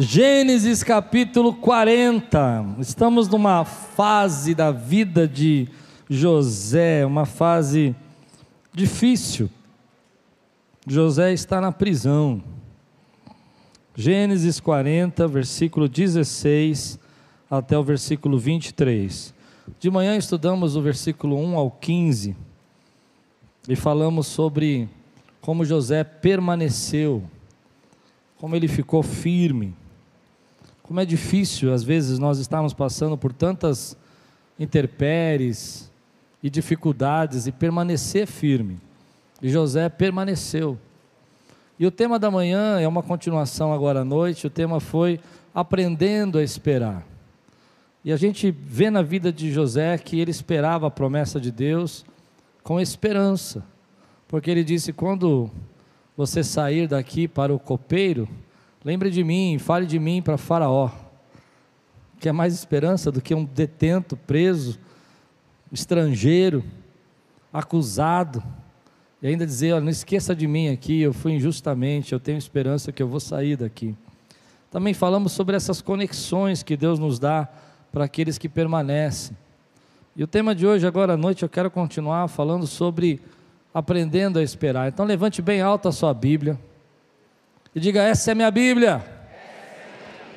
Gênesis capítulo 40. Estamos numa fase da vida de José, uma fase difícil. José está na prisão. Gênesis 40, versículo 16 até o versículo 23. De manhã estudamos o versículo 1 ao 15 e falamos sobre como José permaneceu, como ele ficou firme como é difícil, às vezes, nós estamos passando por tantas interpéries e dificuldades e permanecer firme. E José permaneceu. E o tema da manhã é uma continuação agora à noite. O tema foi aprendendo a esperar. E a gente vê na vida de José que ele esperava a promessa de Deus com esperança. Porque ele disse: quando você sair daqui para o copeiro, Lembre de mim, fale de mim para Faraó. Que é mais esperança do que um detento, preso, estrangeiro, acusado. E ainda dizer: olha, não esqueça de mim aqui, eu fui injustamente, eu tenho esperança que eu vou sair daqui. Também falamos sobre essas conexões que Deus nos dá para aqueles que permanecem. E o tema de hoje, agora à noite, eu quero continuar falando sobre aprendendo a esperar. Então levante bem alta a sua Bíblia. E diga: Essa é minha Bíblia.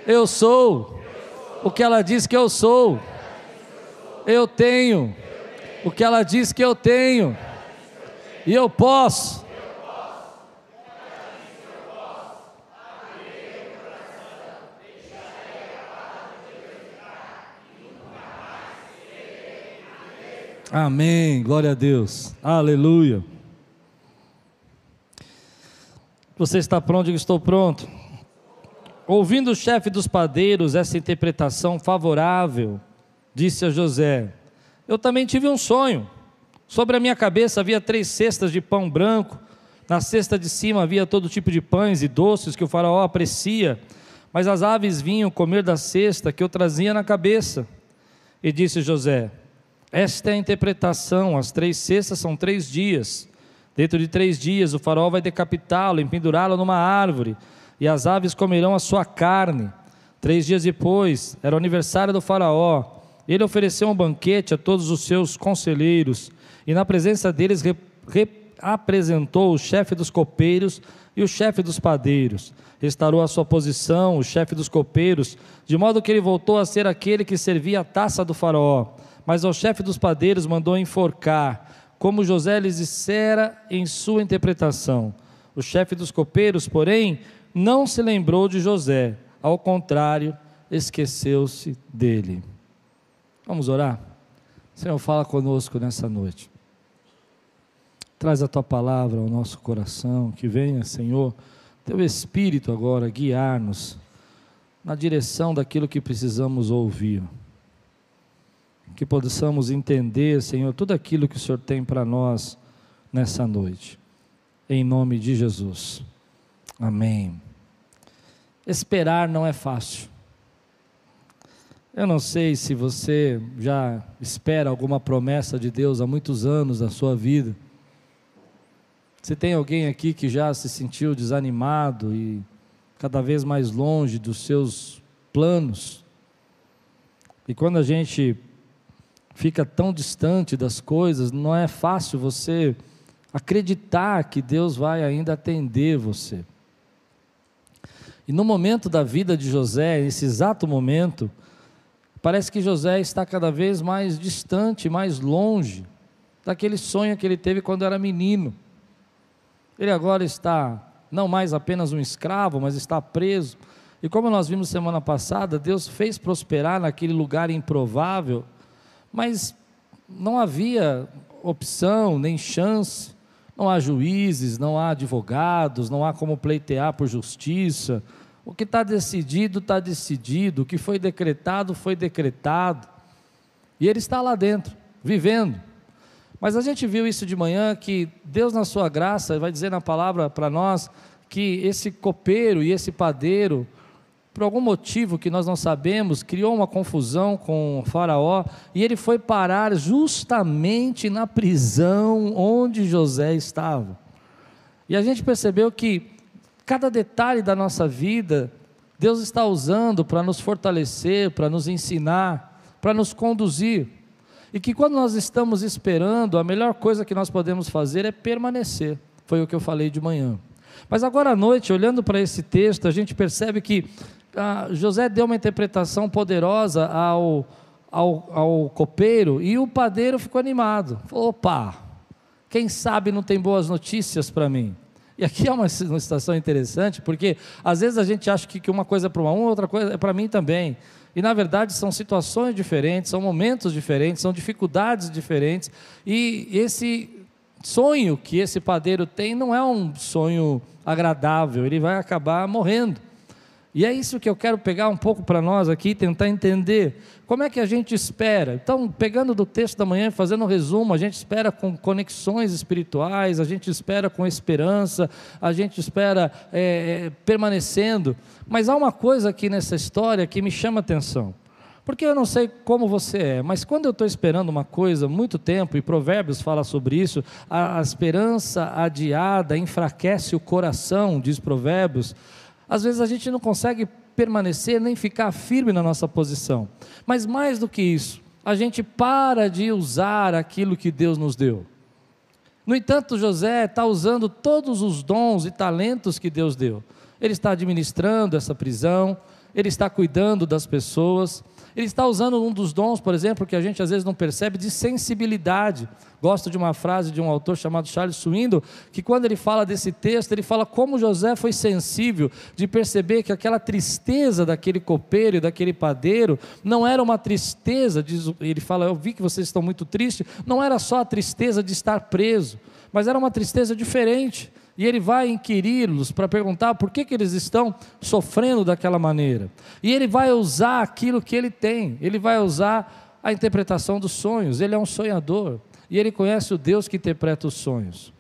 Eu sou o que ela diz que eu sou. Eu tenho o que ela diz que eu tenho. E eu posso. Amém, glória a Deus, aleluia. Você está pronto? Eu estou pronto. Ouvindo o chefe dos padeiros essa interpretação favorável, disse a José: Eu também tive um sonho. Sobre a minha cabeça havia três cestas de pão branco. Na cesta de cima havia todo tipo de pães e doces que o faraó aprecia, mas as aves vinham comer da cesta que eu trazia na cabeça. E disse José: Esta é a interpretação, as três cestas são três dias. Dentro de três dias o faraó vai decapitá-lo, empendurá-lo numa árvore, e as aves comerão a sua carne. Três dias depois, era o aniversário do faraó. Ele ofereceu um banquete a todos os seus conselheiros, e na presença deles apresentou o chefe dos copeiros e o chefe dos padeiros. Restaurou a sua posição, o chefe dos copeiros, de modo que ele voltou a ser aquele que servia a taça do faraó. Mas ao chefe dos padeiros mandou enforcar como José lhes dissera em sua interpretação. O chefe dos copeiros, porém, não se lembrou de José, ao contrário, esqueceu-se dele. Vamos orar? Senhor, fala conosco nessa noite. Traz a tua palavra ao nosso coração, que venha, Senhor, teu Espírito agora guiar-nos na direção daquilo que precisamos ouvir que possamos entender, Senhor, tudo aquilo que o Senhor tem para nós nessa noite. Em nome de Jesus. Amém. Esperar não é fácil. Eu não sei se você já espera alguma promessa de Deus há muitos anos da sua vida. Se tem alguém aqui que já se sentiu desanimado e cada vez mais longe dos seus planos. E quando a gente fica tão distante das coisas, não é fácil você acreditar que Deus vai ainda atender você. E no momento da vida de José, nesse exato momento, parece que José está cada vez mais distante, mais longe daquele sonho que ele teve quando era menino. Ele agora está não mais apenas um escravo, mas está preso. E como nós vimos semana passada, Deus fez prosperar naquele lugar improvável mas não havia opção, nem chance, não há juízes, não há advogados, não há como pleitear por justiça. O que está decidido, está decidido. O que foi decretado, foi decretado. E ele está lá dentro, vivendo. Mas a gente viu isso de manhã, que Deus, na sua graça, vai dizer na palavra para nós que esse copeiro e esse padeiro, por algum motivo que nós não sabemos, criou uma confusão com Faraó e ele foi parar justamente na prisão onde José estava. E a gente percebeu que cada detalhe da nossa vida Deus está usando para nos fortalecer, para nos ensinar, para nos conduzir. E que quando nós estamos esperando, a melhor coisa que nós podemos fazer é permanecer. Foi o que eu falei de manhã. Mas agora à noite, olhando para esse texto, a gente percebe que ah, José deu uma interpretação poderosa ao, ao, ao copeiro e o padeiro ficou animado. Falou: opa, quem sabe não tem boas notícias para mim. E aqui é uma, uma situação interessante, porque às vezes a gente acha que, que uma coisa é para uma, outra coisa é para mim também. E na verdade são situações diferentes, são momentos diferentes, são dificuldades diferentes. E esse sonho que esse padeiro tem não é um sonho agradável, ele vai acabar morrendo. E é isso que eu quero pegar um pouco para nós aqui, tentar entender como é que a gente espera. Então, pegando do texto da manhã, fazendo um resumo, a gente espera com conexões espirituais, a gente espera com esperança, a gente espera é, permanecendo. Mas há uma coisa aqui nessa história que me chama atenção. Porque eu não sei como você é, mas quando eu estou esperando uma coisa muito tempo, e Provérbios fala sobre isso, a, a esperança adiada enfraquece o coração, diz Provérbios. Às vezes a gente não consegue permanecer nem ficar firme na nossa posição. Mas mais do que isso, a gente para de usar aquilo que Deus nos deu. No entanto, José está usando todos os dons e talentos que Deus deu. Ele está administrando essa prisão, ele está cuidando das pessoas, ele está usando um dos dons, por exemplo, que a gente às vezes não percebe, de sensibilidade. Gosto de uma frase de um autor chamado Charles Swindoll, que quando ele fala desse texto, ele fala como José foi sensível de perceber que aquela tristeza daquele copeiro e daquele padeiro não era uma tristeza, diz, ele fala, eu vi que vocês estão muito tristes, não era só a tristeza de estar preso, mas era uma tristeza diferente e ele vai inquiri-los para perguntar por que, que eles estão sofrendo daquela maneira. E ele vai usar aquilo que ele tem, ele vai usar a interpretação dos sonhos, ele é um sonhador e ele conhece o Deus que interpreta os sonhos.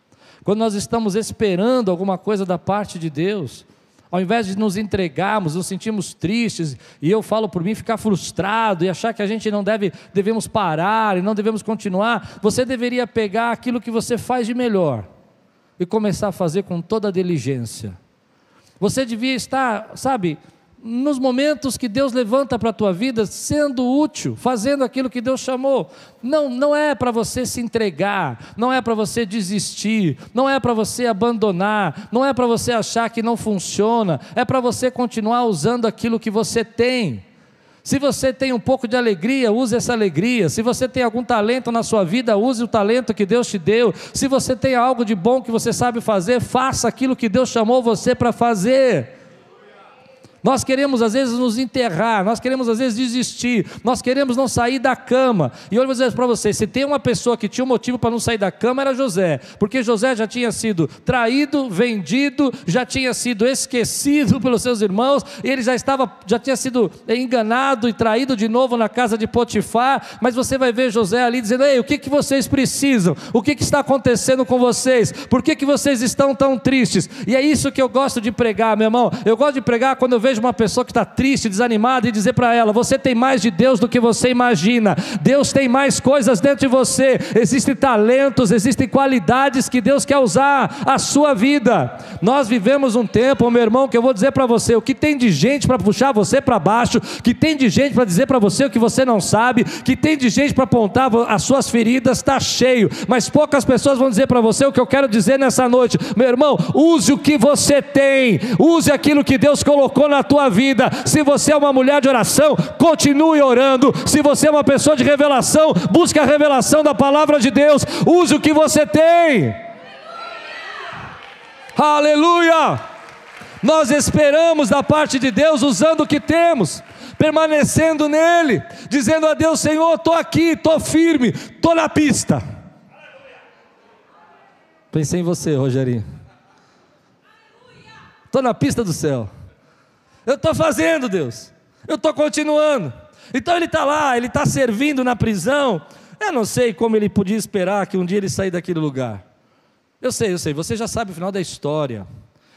Quando nós estamos esperando alguma coisa da parte de Deus, ao invés de nos entregarmos, nos sentimos tristes, e eu falo por mim, ficar frustrado e achar que a gente não deve, devemos parar e não devemos continuar, você deveria pegar aquilo que você faz de melhor e começar a fazer com toda a diligência. Você devia estar, sabe, nos momentos que Deus levanta para a tua vida, sendo útil, fazendo aquilo que Deus chamou. Não, não é para você se entregar, não é para você desistir, não é para você abandonar, não é para você achar que não funciona, é para você continuar usando aquilo que você tem. Se você tem um pouco de alegria, use essa alegria. Se você tem algum talento na sua vida, use o talento que Deus te deu. Se você tem algo de bom que você sabe fazer, faça aquilo que Deus chamou você para fazer. Nós queremos às vezes nos enterrar, nós queremos às vezes desistir, nós queremos não sair da cama. E eu vou dizer para vocês: se tem uma pessoa que tinha um motivo para não sair da cama, era José, porque José já tinha sido traído, vendido, já tinha sido esquecido pelos seus irmãos, ele já estava, já tinha sido enganado e traído de novo na casa de Potifar. Mas você vai ver José ali dizendo: Ei, o que, que vocês precisam? O que, que está acontecendo com vocês? Por que, que vocês estão tão tristes? E é isso que eu gosto de pregar, meu irmão. Eu gosto de pregar quando eu vejo vejo uma pessoa que está triste, desanimada e dizer para ela: você tem mais de Deus do que você imagina. Deus tem mais coisas dentro de você. Existem talentos, existem qualidades que Deus quer usar a sua vida. Nós vivemos um tempo, meu irmão, que eu vou dizer para você: o que tem de gente para puxar você para baixo, que tem de gente para dizer para você o que você não sabe, que tem de gente para apontar as suas feridas, está cheio. Mas poucas pessoas vão dizer para você o que eu quero dizer nessa noite. Meu irmão, use o que você tem, use aquilo que Deus colocou na tua vida. Se você é uma mulher de oração, continue orando. Se você é uma pessoa de revelação, busque a revelação da palavra de Deus. Use o que você tem. Aleluia! Nós esperamos da parte de Deus usando o que temos, permanecendo nele, dizendo a Deus: Senhor, estou aqui, estou firme, estou na pista. Pensei em você, Rogerinho. Estou na pista do céu. Eu estou fazendo, Deus. Eu estou continuando. Então ele está lá, ele está servindo na prisão. Eu não sei como ele podia esperar que um dia ele sair daquele lugar. Eu sei, eu sei, você já sabe o final da história.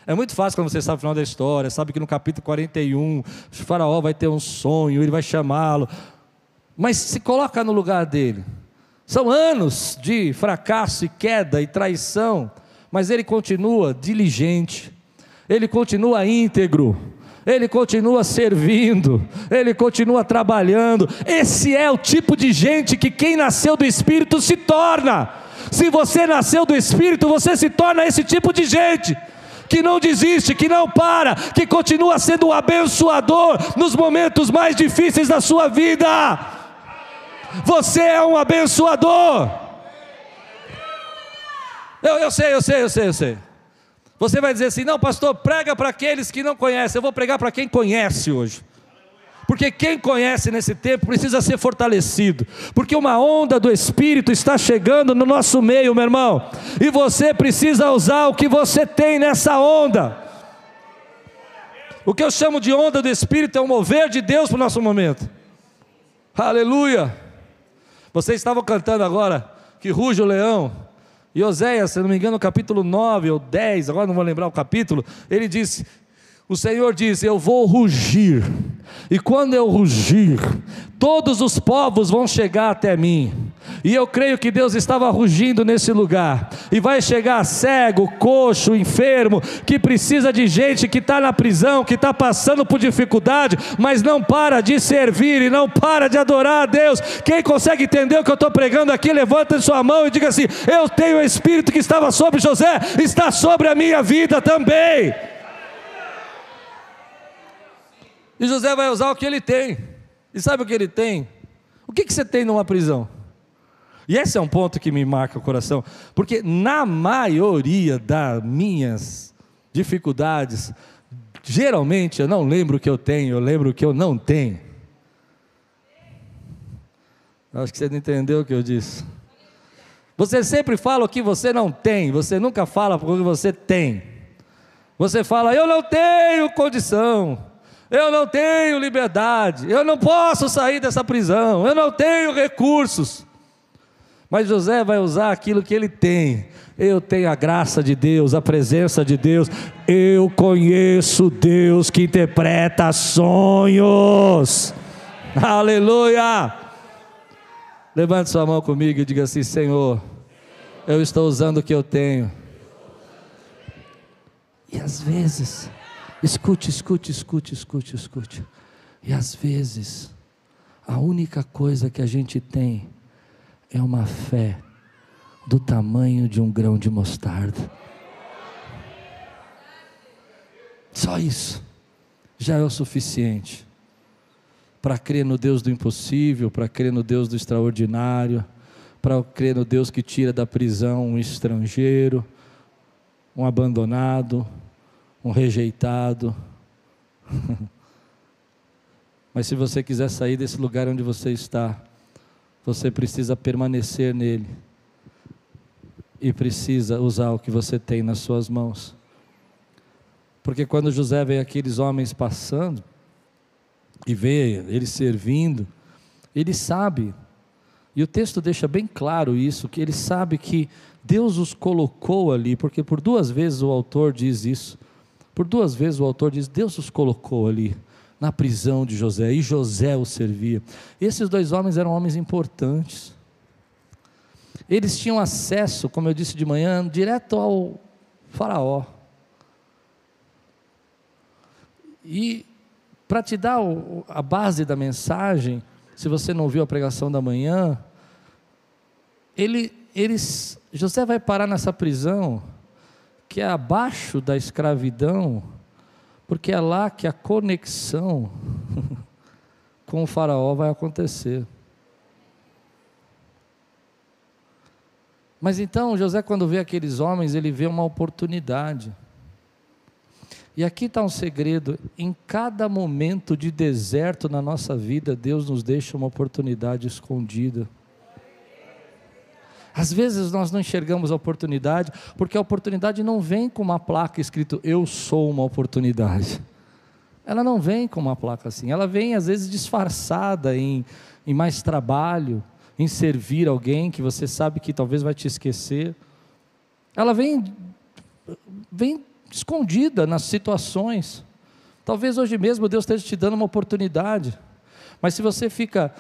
É muito fácil quando você sabe o final da história, sabe que no capítulo 41, o faraó vai ter um sonho, ele vai chamá-lo. Mas se coloca no lugar dele. São anos de fracasso e queda e traição, mas ele continua diligente, ele continua íntegro, ele continua servindo, ele continua trabalhando. Esse é o tipo de gente que quem nasceu do Espírito se torna. Se você nasceu do Espírito, você se torna esse tipo de gente que não desiste, que não para, que continua sendo um abençoador nos momentos mais difíceis da sua vida. Você é um abençoador. Eu, eu sei, eu sei, eu sei, eu sei. Você vai dizer assim: não, pastor, prega para aqueles que não conhecem. Eu vou pregar para quem conhece hoje. Porque quem conhece nesse tempo precisa ser fortalecido, porque uma onda do Espírito está chegando no nosso meio, meu irmão, e você precisa usar o que você tem nessa onda. O que eu chamo de onda do Espírito é o mover de Deus para o nosso momento. Aleluia! Vocês estavam cantando agora que ruge o leão, e Oséias, se não me engano, no capítulo 9 ou 10, agora não vou lembrar o capítulo, ele disse: O Senhor diz: Eu vou rugir, e quando eu rugir, todos os povos vão chegar até mim. E eu creio que Deus estava rugindo nesse lugar. E vai chegar cego, coxo, enfermo, que precisa de gente que está na prisão, que está passando por dificuldade, mas não para de servir e não para de adorar a Deus. Quem consegue entender o que eu estou pregando aqui, levanta sua mão e diga assim: Eu tenho o Espírito que estava sobre José, está sobre a minha vida também. E José vai usar o que ele tem. E sabe o que ele tem? O que, que você tem numa prisão? E esse é um ponto que me marca o coração, porque na maioria das minhas dificuldades, geralmente eu não lembro o que eu tenho, eu lembro o que eu não tenho. Acho que você não entendeu o que eu disse. Você sempre fala o que você não tem, você nunca fala o que você tem. Você fala, eu não tenho condição, eu não tenho liberdade, eu não posso sair dessa prisão, eu não tenho recursos. Mas José vai usar aquilo que ele tem. Eu tenho a graça de Deus, a presença de Deus. Eu conheço Deus que interpreta sonhos. Aleluia! Levante sua mão comigo e diga assim: Senhor, eu estou usando o que eu tenho. E às vezes, escute, escute, escute, escute, escute. E às vezes, a única coisa que a gente tem é uma fé do tamanho de um grão de mostarda. Só isso já é o suficiente para crer no Deus do impossível, para crer no Deus do extraordinário, para crer no Deus que tira da prisão um estrangeiro, um abandonado, um rejeitado. Mas se você quiser sair desse lugar onde você está, você precisa permanecer nele e precisa usar o que você tem nas suas mãos. Porque quando José vê aqueles homens passando e vê eles servindo, ele sabe, e o texto deixa bem claro isso, que ele sabe que Deus os colocou ali, porque por duas vezes o autor diz isso. Por duas vezes o autor diz: Deus os colocou ali na prisão de José, e José o servia. Esses dois homens eram homens importantes. Eles tinham acesso, como eu disse de manhã, direto ao Faraó. E para te dar a base da mensagem, se você não viu a pregação da manhã, ele, eles, José vai parar nessa prisão que é abaixo da escravidão porque é lá que a conexão com o Faraó vai acontecer. Mas então José, quando vê aqueles homens, ele vê uma oportunidade. E aqui está um segredo: em cada momento de deserto na nossa vida, Deus nos deixa uma oportunidade escondida. Às vezes nós não enxergamos a oportunidade, porque a oportunidade não vem com uma placa escrito Eu sou uma oportunidade. Ela não vem com uma placa assim, ela vem às vezes disfarçada em, em mais trabalho, em servir alguém que você sabe que talvez vai te esquecer. Ela vem, vem escondida nas situações. Talvez hoje mesmo Deus esteja te dando uma oportunidade, mas se você fica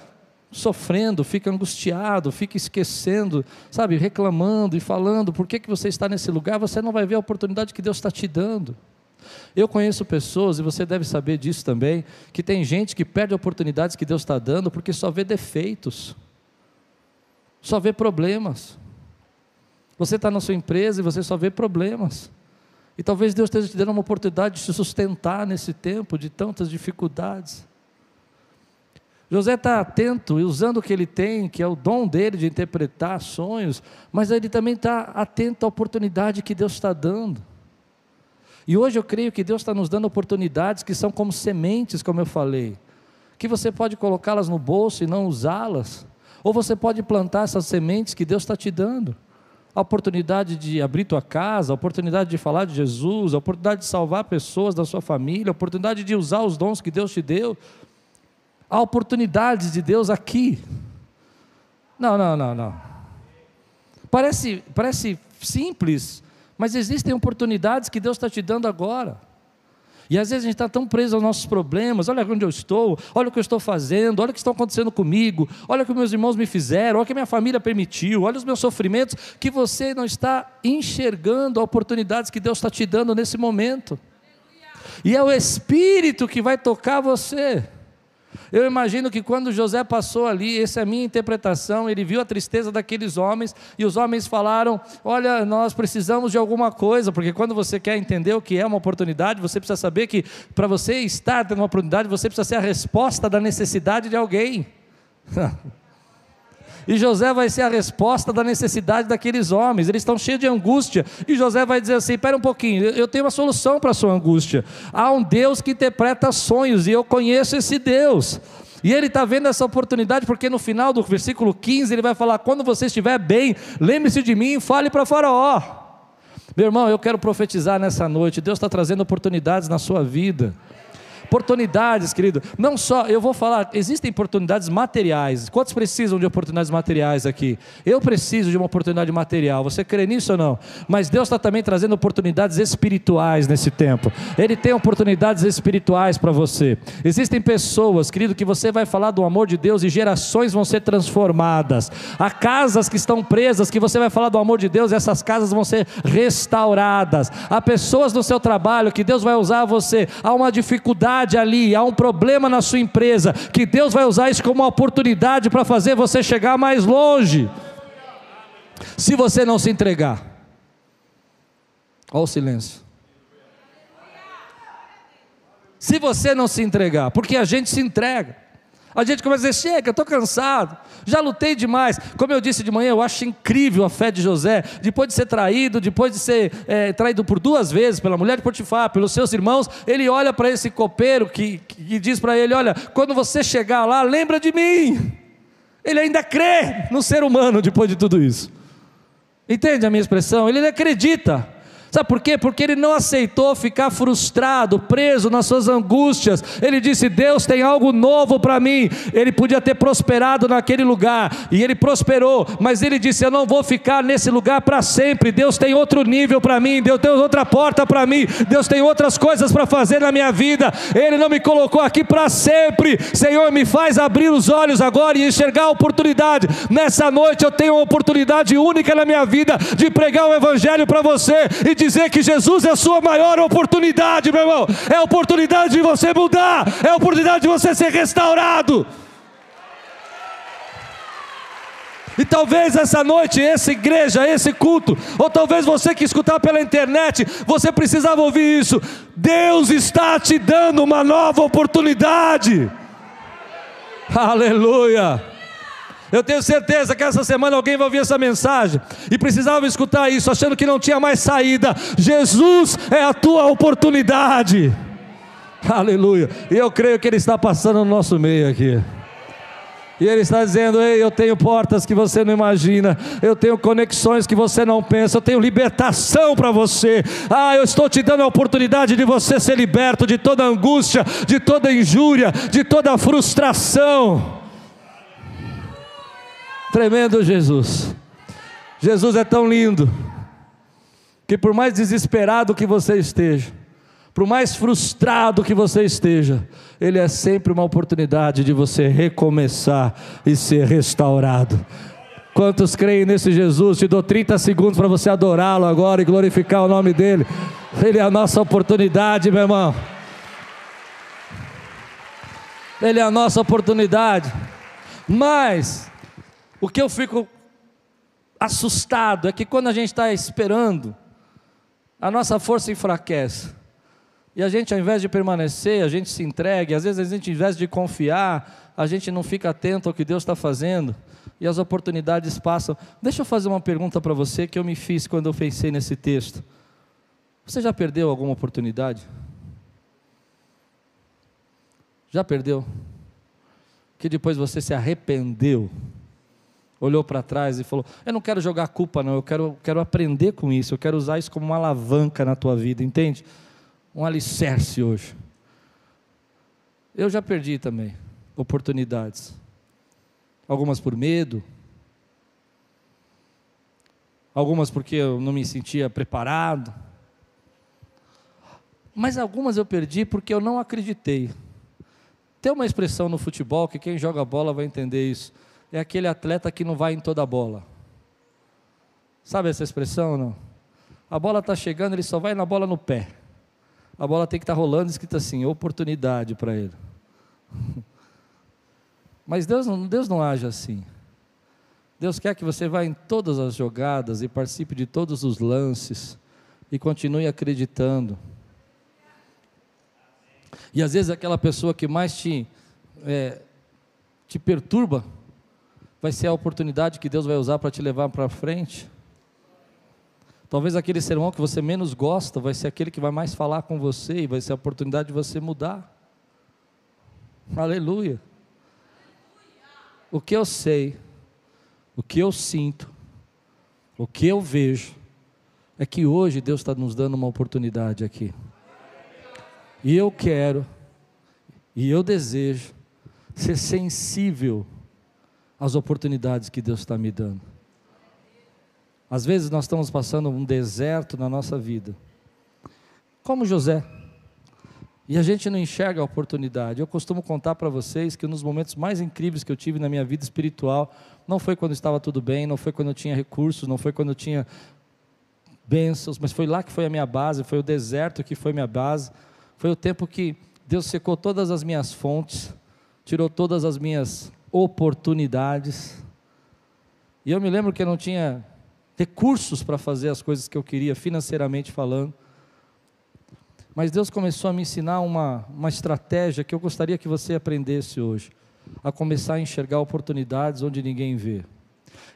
sofrendo, fica angustiado, fica esquecendo, sabe, reclamando e falando, por que, que você está nesse lugar, você não vai ver a oportunidade que Deus está te dando. Eu conheço pessoas, e você deve saber disso também, que tem gente que perde oportunidades que Deus está dando porque só vê defeitos, só vê problemas. Você está na sua empresa e você só vê problemas. E talvez Deus esteja te dando uma oportunidade de se sustentar nesse tempo de tantas dificuldades. José está atento e usando o que ele tem, que é o dom dele de interpretar sonhos, mas ele também está atento à oportunidade que Deus está dando. E hoje eu creio que Deus está nos dando oportunidades que são como sementes, como eu falei, que você pode colocá-las no bolso e não usá-las, ou você pode plantar essas sementes que Deus está te dando. A oportunidade de abrir tua casa, a oportunidade de falar de Jesus, a oportunidade de salvar pessoas da sua família, a oportunidade de usar os dons que Deus te deu. Há oportunidades de Deus aqui. Não, não, não, não. Parece, parece simples, mas existem oportunidades que Deus está te dando agora. E às vezes a gente está tão preso aos nossos problemas, olha onde eu estou, olha o que eu estou fazendo, olha o que está acontecendo comigo, olha o que meus irmãos me fizeram, olha o que minha família permitiu, olha os meus sofrimentos, que você não está enxergando as oportunidades que Deus está te dando nesse momento. E é o Espírito que vai tocar você. Eu imagino que quando José passou ali, essa é a minha interpretação, ele viu a tristeza daqueles homens e os homens falaram: Olha, nós precisamos de alguma coisa, porque quando você quer entender o que é uma oportunidade, você precisa saber que para você estar tendo uma oportunidade, você precisa ser a resposta da necessidade de alguém. E José vai ser a resposta da necessidade daqueles homens. Eles estão cheios de angústia. E José vai dizer assim: espera um pouquinho, eu tenho uma solução para a sua angústia. Há um Deus que interpreta sonhos, e eu conheço esse Deus. E ele está vendo essa oportunidade, porque no final do versículo 15 ele vai falar: quando você estiver bem, lembre-se de mim e fale para Faraó. Meu irmão, eu quero profetizar nessa noite. Deus está trazendo oportunidades na sua vida. Oportunidades, querido. Não só, eu vou falar, existem oportunidades materiais. Quantos precisam de oportunidades materiais aqui? Eu preciso de uma oportunidade material. Você crê nisso ou não? Mas Deus está também trazendo oportunidades espirituais nesse tempo. Ele tem oportunidades espirituais para você. Existem pessoas, querido, que você vai falar do amor de Deus e gerações vão ser transformadas. Há casas que estão presas que você vai falar do amor de Deus e essas casas vão ser restauradas. Há pessoas no seu trabalho que Deus vai usar você. Há uma dificuldade dificuldade ali, há um problema na sua empresa, que Deus vai usar isso como uma oportunidade para fazer você chegar mais longe. Se você não se entregar. Olha o silêncio. Se você não se entregar, porque a gente se entrega. A gente começa a dizer: chega, estou cansado, já lutei demais. Como eu disse de manhã, eu acho incrível a fé de José. Depois de ser traído, depois de ser é, traído por duas vezes pela mulher de Potifar, pelos seus irmãos, ele olha para esse copeiro que, que diz para ele: Olha, quando você chegar lá, lembra de mim. Ele ainda crê no ser humano depois de tudo isso. Entende a minha expressão? Ele acredita. Sabe por quê? Porque ele não aceitou ficar frustrado, preso nas suas angústias. Ele disse: Deus tem algo novo para mim. Ele podia ter prosperado naquele lugar, e ele prosperou, mas ele disse: Eu não vou ficar nesse lugar para sempre. Deus tem outro nível para mim, Deus tem outra porta para mim, Deus tem outras coisas para fazer na minha vida. Ele não me colocou aqui para sempre. Senhor, me faz abrir os olhos agora e enxergar a oportunidade. Nessa noite eu tenho uma oportunidade única na minha vida de pregar o Evangelho para você e de dizer que Jesus é a sua maior oportunidade, meu irmão. É a oportunidade de você mudar, é a oportunidade de você ser restaurado. E talvez essa noite, essa igreja, esse culto, ou talvez você que escutar pela internet, você precisava ouvir isso. Deus está te dando uma nova oportunidade. Aleluia. Eu tenho certeza que essa semana alguém vai ouvir essa mensagem e precisava escutar isso, achando que não tinha mais saída. Jesus é a tua oportunidade. Aleluia. E eu creio que Ele está passando no nosso meio aqui. E Ele está dizendo: Ei, eu tenho portas que você não imagina, eu tenho conexões que você não pensa, eu tenho libertação para você. Ah, eu estou te dando a oportunidade de você ser liberto de toda angústia, de toda injúria, de toda frustração. Tremendo Jesus. Jesus é tão lindo, que por mais desesperado que você esteja, por mais frustrado que você esteja, Ele é sempre uma oportunidade de você recomeçar e ser restaurado. Quantos creem nesse Jesus? Te dou 30 segundos para você adorá-lo agora e glorificar o nome dele. Ele é a nossa oportunidade, meu irmão. Ele é a nossa oportunidade. Mas, o que eu fico assustado é que quando a gente está esperando, a nossa força enfraquece. E a gente, ao invés de permanecer, a gente se entrega, às vezes a gente, ao invés de confiar, a gente não fica atento ao que Deus está fazendo, e as oportunidades passam. Deixa eu fazer uma pergunta para você que eu me fiz quando eu pensei nesse texto. Você já perdeu alguma oportunidade? Já perdeu? Que depois você se arrependeu, olhou para trás e falou: Eu não quero jogar culpa, não, eu quero, quero aprender com isso, eu quero usar isso como uma alavanca na tua vida, entende? Um alicerce hoje. Eu já perdi também oportunidades. Algumas por medo, algumas porque eu não me sentia preparado, mas algumas eu perdi porque eu não acreditei. Tem uma expressão no futebol que quem joga bola vai entender isso. É aquele atleta que não vai em toda a bola. Sabe essa expressão ou não? A bola está chegando, ele só vai na bola no pé. A bola tem que estar tá rolando, escrito assim, oportunidade para ele. Mas Deus não, Deus não age assim. Deus quer que você vá em todas as jogadas e participe de todos os lances e continue acreditando. E às vezes aquela pessoa que mais te, é, te perturba vai ser a oportunidade que Deus vai usar para te levar para frente. Talvez aquele sermão que você menos gosta vai ser aquele que vai mais falar com você e vai ser a oportunidade de você mudar. Aleluia. O que eu sei, o que eu sinto, o que eu vejo, é que hoje Deus está nos dando uma oportunidade aqui. E eu quero, e eu desejo, ser sensível às oportunidades que Deus está me dando. Às vezes nós estamos passando um deserto na nossa vida, como José, e a gente não enxerga a oportunidade. Eu costumo contar para vocês que um dos momentos mais incríveis que eu tive na minha vida espiritual não foi quando estava tudo bem, não foi quando eu tinha recursos, não foi quando eu tinha bênçãos, mas foi lá que foi a minha base, foi o deserto que foi minha base. Foi o tempo que Deus secou todas as minhas fontes, tirou todas as minhas oportunidades. E eu me lembro que eu não tinha recursos para fazer as coisas que eu queria, financeiramente falando. Mas Deus começou a me ensinar uma, uma estratégia que eu gostaria que você aprendesse hoje. A começar a enxergar oportunidades onde ninguém vê.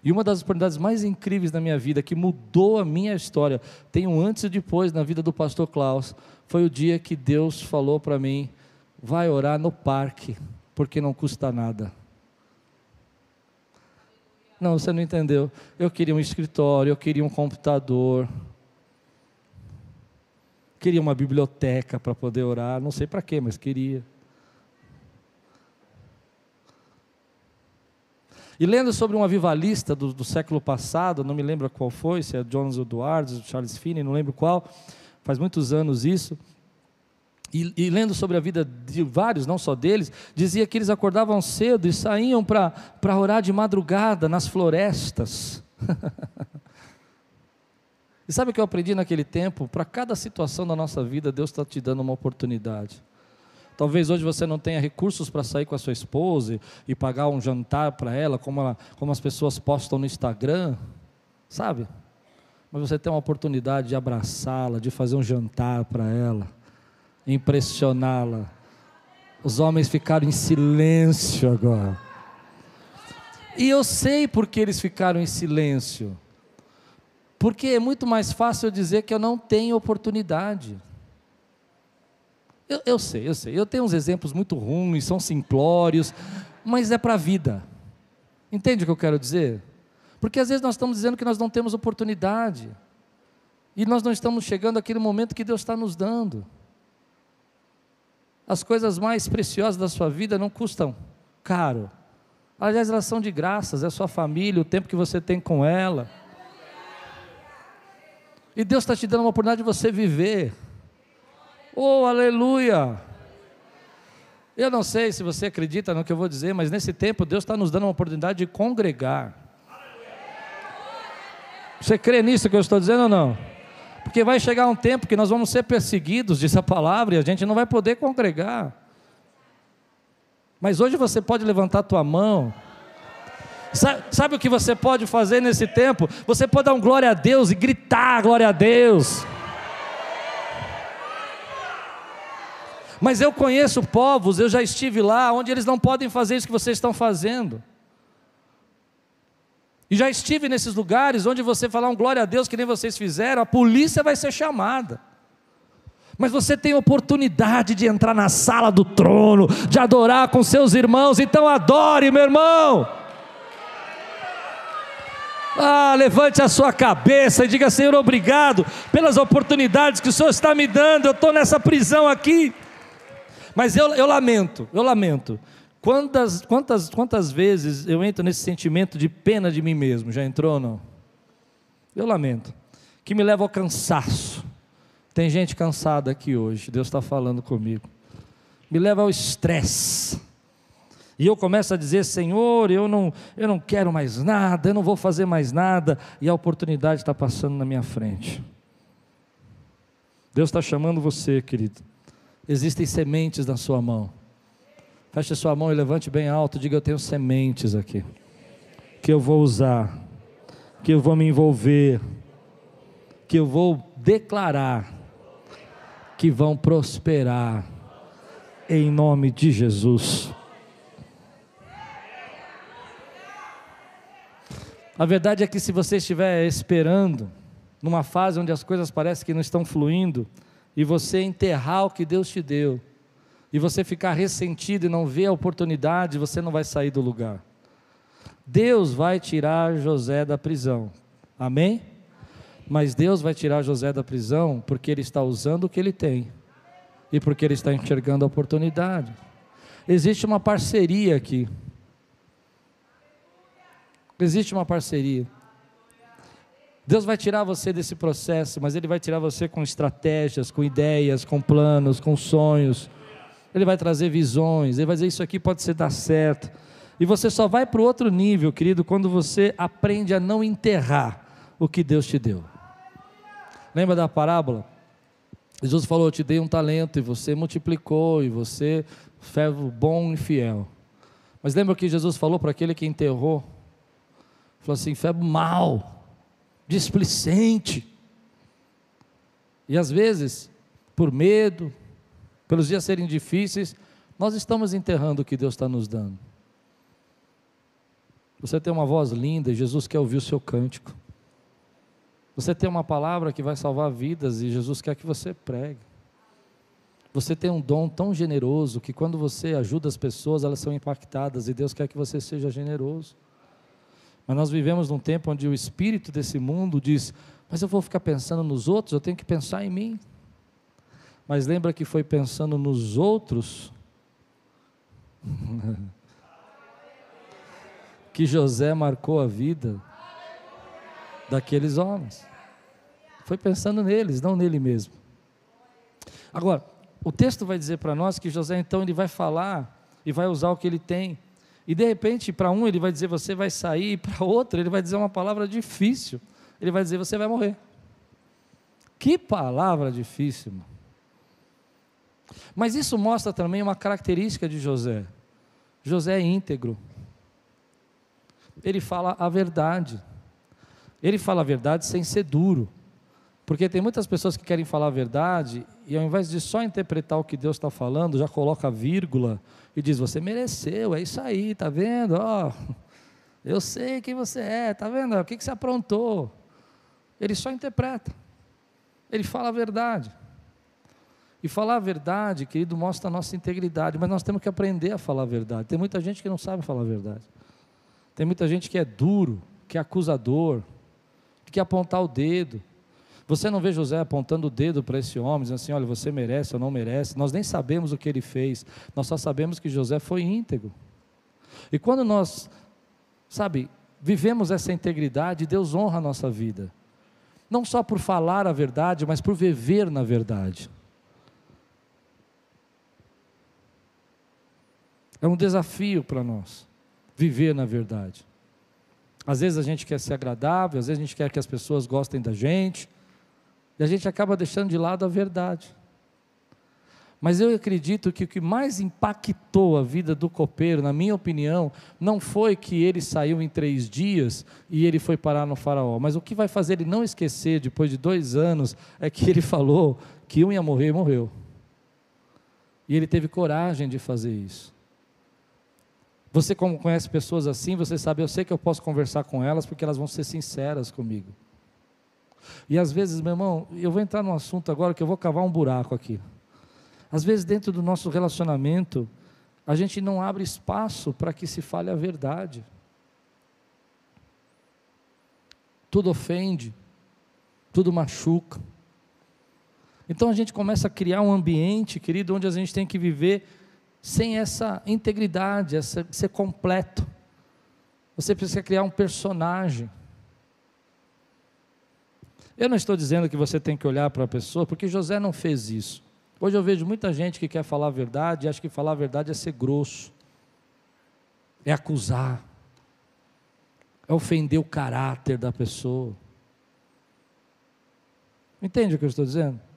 E uma das oportunidades mais incríveis da minha vida, que mudou a minha história, tem um antes e depois na vida do pastor Klaus, foi o dia que Deus falou para mim: vai orar no parque, porque não custa nada. Não, você não entendeu. Eu queria um escritório, eu queria um computador, queria uma biblioteca para poder orar, não sei para quê, mas queria. E lendo sobre um avivalista do, do, século passado, não me lembro qual foi, se é Jones Edwards, Charles Finney, não lembro qual, faz muitos anos isso. E, e, lendo sobre a vida de vários, não só deles, dizia que eles acordavam cedo e saíam para orar de madrugada nas florestas. e sabe o que eu aprendi naquele tempo? Para cada situação da nossa vida, Deus está te dando uma oportunidade. Talvez hoje você não tenha recursos para sair com a sua esposa e, pagar um jantar para ela, como, ela, como as pessoas postam no Instagram, sabe? Mas você tem uma oportunidade de abraçá-la, de fazer um jantar para ela, impressioná-la. Os homens ficaram em silêncio agora. E eu sei por que eles ficaram em silêncio. Porque é muito mais fácil eu dizer que eu não tenho oportunidade. Eu, eu sei, eu sei. Eu tenho uns exemplos muito ruins, são simplórios, mas é para a vida. Entende o que eu quero dizer? Porque às vezes nós estamos dizendo que nós não temos oportunidade. E nós não estamos chegando àquele momento que Deus está nos dando. As coisas mais preciosas da sua vida não custam caro. Aliás, elas são de graças, é sua família, o tempo que você tem com ela. E Deus está te dando uma oportunidade de você viver. Oh, aleluia! Eu não sei se você acredita no que eu vou dizer, mas nesse tempo Deus está nos dando uma oportunidade de congregar. Você crê nisso que eu estou dizendo ou não? Porque vai chegar um tempo que nós vamos ser perseguidos, diz a palavra, e a gente não vai poder congregar. Mas hoje você pode levantar a tua mão. Sabe, sabe, o que você pode fazer nesse tempo? Você pode dar um glória a Deus e gritar glória a Deus. Mas eu conheço povos, eu já estive lá, onde eles não podem fazer isso que vocês estão fazendo. E já estive nesses lugares onde você falar um glória a Deus que nem vocês fizeram, a polícia vai ser chamada. Mas você tem oportunidade de entrar na sala do trono, de adorar com seus irmãos, então adore, meu irmão. Ah, levante a sua cabeça e diga: Senhor, obrigado pelas oportunidades que o Senhor está me dando. Eu estou nessa prisão aqui. Mas eu, eu lamento, eu lamento. Quantas, quantas, quantas vezes eu entro nesse sentimento de pena de mim mesmo? Já entrou ou não? Eu lamento. Que me leva ao cansaço. Tem gente cansada aqui hoje, Deus está falando comigo. Me leva ao estresse. E eu começo a dizer, Senhor, eu não, eu não quero mais nada, eu não vou fazer mais nada, e a oportunidade está passando na minha frente. Deus está chamando você, querido, Existem sementes na sua mão. Feche sua mão e levante bem alto. Diga: Eu tenho sementes aqui. Que eu vou usar. Que eu vou me envolver. Que eu vou declarar. Que vão prosperar. Em nome de Jesus. A verdade é que se você estiver esperando, numa fase onde as coisas parecem que não estão fluindo, e você enterrar o que Deus te deu, e você ficar ressentido e não ver a oportunidade, você não vai sair do lugar. Deus vai tirar José da prisão, amém? Mas Deus vai tirar José da prisão porque ele está usando o que ele tem e porque ele está enxergando a oportunidade. Existe uma parceria aqui. Existe uma parceria. Deus vai tirar você desse processo, mas Ele vai tirar você com estratégias, com ideias, com planos, com sonhos. Ele vai trazer visões, Ele vai dizer: Isso aqui pode ser dar certo. E você só vai para o outro nível, querido, quando você aprende a não enterrar o que Deus te deu. Lembra da parábola? Jesus falou: Eu te dei um talento e você multiplicou, e você, ferro bom e fiel. Mas lembra o que Jesus falou para aquele que enterrou? Falou assim: ferro mal displicente. E às vezes, por medo, pelos dias serem difíceis, nós estamos enterrando o que Deus está nos dando. Você tem uma voz linda e Jesus quer ouvir o seu cântico. Você tem uma palavra que vai salvar vidas e Jesus quer que você pregue. Você tem um dom tão generoso que quando você ajuda as pessoas, elas são impactadas e Deus quer que você seja generoso. Mas nós vivemos num tempo onde o espírito desse mundo diz: Mas eu vou ficar pensando nos outros, eu tenho que pensar em mim. Mas lembra que foi pensando nos outros que José marcou a vida daqueles homens. Foi pensando neles, não nele mesmo. Agora, o texto vai dizer para nós que José então ele vai falar e vai usar o que ele tem e de repente, para um ele vai dizer você vai sair, para outro ele vai dizer uma palavra difícil. Ele vai dizer você vai morrer. Que palavra difícil. Mano. Mas isso mostra também uma característica de José. José é íntegro. Ele fala a verdade. Ele fala a verdade sem ser duro. Porque tem muitas pessoas que querem falar a verdade e ao invés de só interpretar o que Deus está falando, já coloca vírgula e diz: Você mereceu, é isso aí, tá vendo? Ó, oh, eu sei quem você é, tá vendo? O que, que você aprontou? Ele só interpreta, ele fala a verdade. E falar a verdade, querido, mostra a nossa integridade, mas nós temos que aprender a falar a verdade. Tem muita gente que não sabe falar a verdade. Tem muita gente que é duro, que é acusador, que apontar o dedo. Você não vê José apontando o dedo para esse homem, dizendo assim: olha, você merece ou não merece. Nós nem sabemos o que ele fez, nós só sabemos que José foi íntegro. E quando nós, sabe, vivemos essa integridade, Deus honra a nossa vida. Não só por falar a verdade, mas por viver na verdade. É um desafio para nós, viver na verdade. Às vezes a gente quer ser agradável, às vezes a gente quer que as pessoas gostem da gente, e a gente acaba deixando de lado a verdade. Mas eu acredito que o que mais impactou a vida do copeiro, na minha opinião, não foi que ele saiu em três dias e ele foi parar no faraó, mas o que vai fazer ele não esquecer, depois de dois anos, é que ele falou que um ia morrer e morreu. E ele teve coragem de fazer isso. Você, como conhece pessoas assim, você sabe, eu sei que eu posso conversar com elas porque elas vão ser sinceras comigo. E às vezes, meu irmão, eu vou entrar num assunto agora que eu vou cavar um buraco aqui. Às vezes, dentro do nosso relacionamento, a gente não abre espaço para que se fale a verdade. Tudo ofende, tudo machuca. Então a gente começa a criar um ambiente, querido, onde a gente tem que viver sem essa integridade, essa, ser completo. Você precisa criar um personagem. Eu não estou dizendo que você tem que olhar para a pessoa, porque José não fez isso. Hoje eu vejo muita gente que quer falar a verdade e acha que falar a verdade é ser grosso, é acusar, é ofender o caráter da pessoa. Entende o que eu estou dizendo?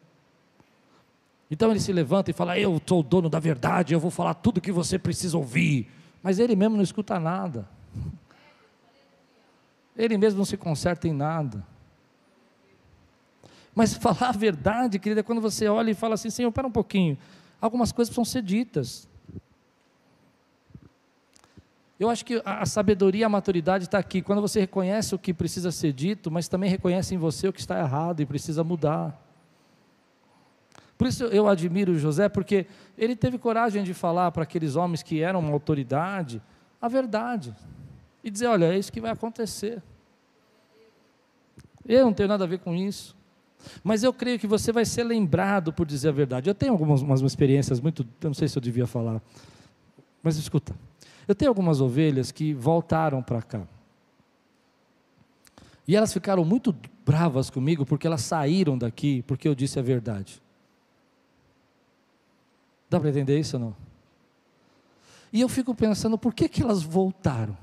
Então ele se levanta e fala: Eu sou o dono da verdade, eu vou falar tudo o que você precisa ouvir. Mas ele mesmo não escuta nada. Ele mesmo não se conserta em nada. Mas falar a verdade, querida, é quando você olha e fala assim: Senhor, para um pouquinho, algumas coisas precisam ser ditas. Eu acho que a, sabedoria, a maturidade está aqui. Quando você reconhece o que precisa ser dito, mas também reconhece em você o que está errado e precisa mudar. Por isso eu admiro José, porque ele teve coragem de falar para aqueles homens que eram uma autoridade a verdade. E dizer: olha, é isso que vai acontecer. Eu não tenho nada a ver com isso. Mas eu creio que você vai ser lembrado por dizer a verdade. Eu tenho algumas umas experiências muito. Eu não sei se eu devia falar. Mas escuta. Eu tenho algumas ovelhas que voltaram para cá. E elas ficaram muito bravas comigo porque elas saíram daqui porque eu disse a verdade. Dá para entender isso ou não? E eu fico pensando, por que, que elas voltaram?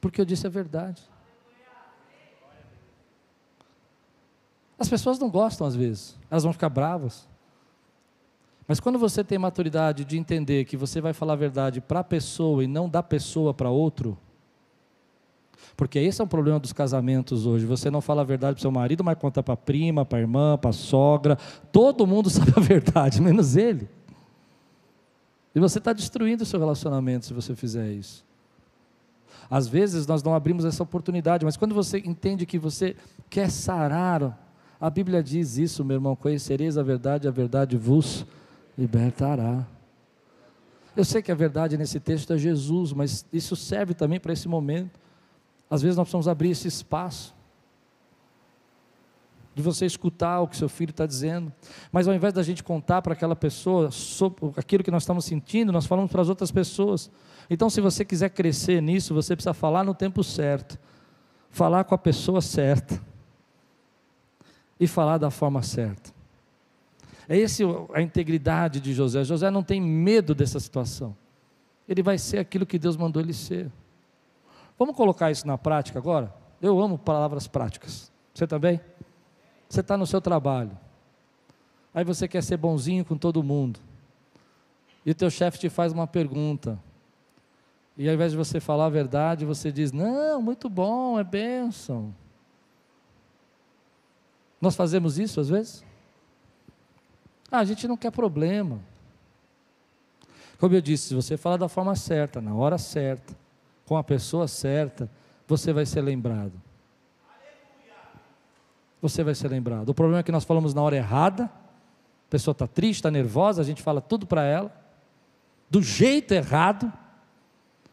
Porque eu disse a verdade. As pessoas não gostam às vezes, elas vão ficar bravas. Mas quando você tem maturidade de entender que você vai falar a verdade para a pessoa e não da pessoa para outro, porque esse é um problema dos casamentos hoje. Você não fala a verdade para seu marido, mas conta para a prima, para a irmã, para a sogra. Todo mundo sabe a verdade, menos ele. E você está destruindo o seu relacionamento se você fizer isso. Às vezes nós não abrimos essa oportunidade, mas quando você entende que você quer sarar a Bíblia diz isso, meu irmão: conhecereis a verdade, a verdade vos libertará. Eu sei que a verdade nesse texto é Jesus, mas isso serve também para esse momento. Às vezes nós precisamos abrir esse espaço de você escutar o que seu filho está dizendo, mas ao invés da gente contar para aquela pessoa aquilo que nós estamos sentindo, nós falamos para as outras pessoas. Então, se você quiser crescer nisso, você precisa falar no tempo certo, falar com a pessoa certa e falar da forma certa. É essa a integridade de José. José não tem medo dessa situação. Ele vai ser aquilo que Deus mandou ele ser. Vamos colocar isso na prática agora? Eu amo palavras práticas. Você também? Você está no seu trabalho. Aí você quer ser bonzinho com todo mundo. E o teu chefe te faz uma pergunta. E ao invés de você falar a verdade, você diz: Não, muito bom, é bênção. Nós fazemos isso às vezes? Ah, a gente não quer problema. Como eu disse, se você falar da forma certa, na hora certa, com a pessoa certa, você vai ser lembrado. Você vai ser lembrado. O problema é que nós falamos na hora errada, a pessoa está triste, está nervosa, a gente fala tudo para ela, do jeito errado.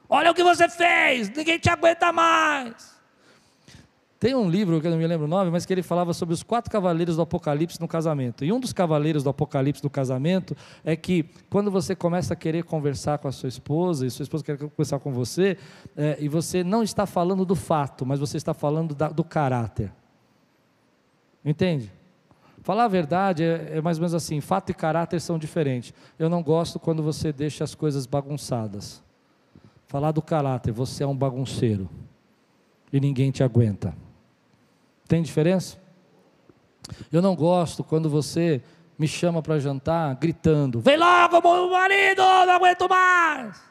Olha o que você fez, ninguém te aguenta mais. Tem um livro, que eu não me lembro o nome, mas que ele falava sobre os quatro cavaleiros do Apocalipse no casamento. E um dos cavaleiros do Apocalipse no casamento é que quando você começa a querer conversar com a sua esposa, e sua esposa quer conversar com você, é, e você não está falando do fato, mas você está falando da, do caráter. Entende? Falar a verdade é, é mais ou menos assim: fato e caráter são diferentes. Eu não gosto quando você deixa as coisas bagunçadas. falar do caráter, você é um bagunceiro e ninguém te aguenta. Tem diferença? Eu não gosto quando você me chama para jantar gritando: Vem logo, meu marido, não aguento mais.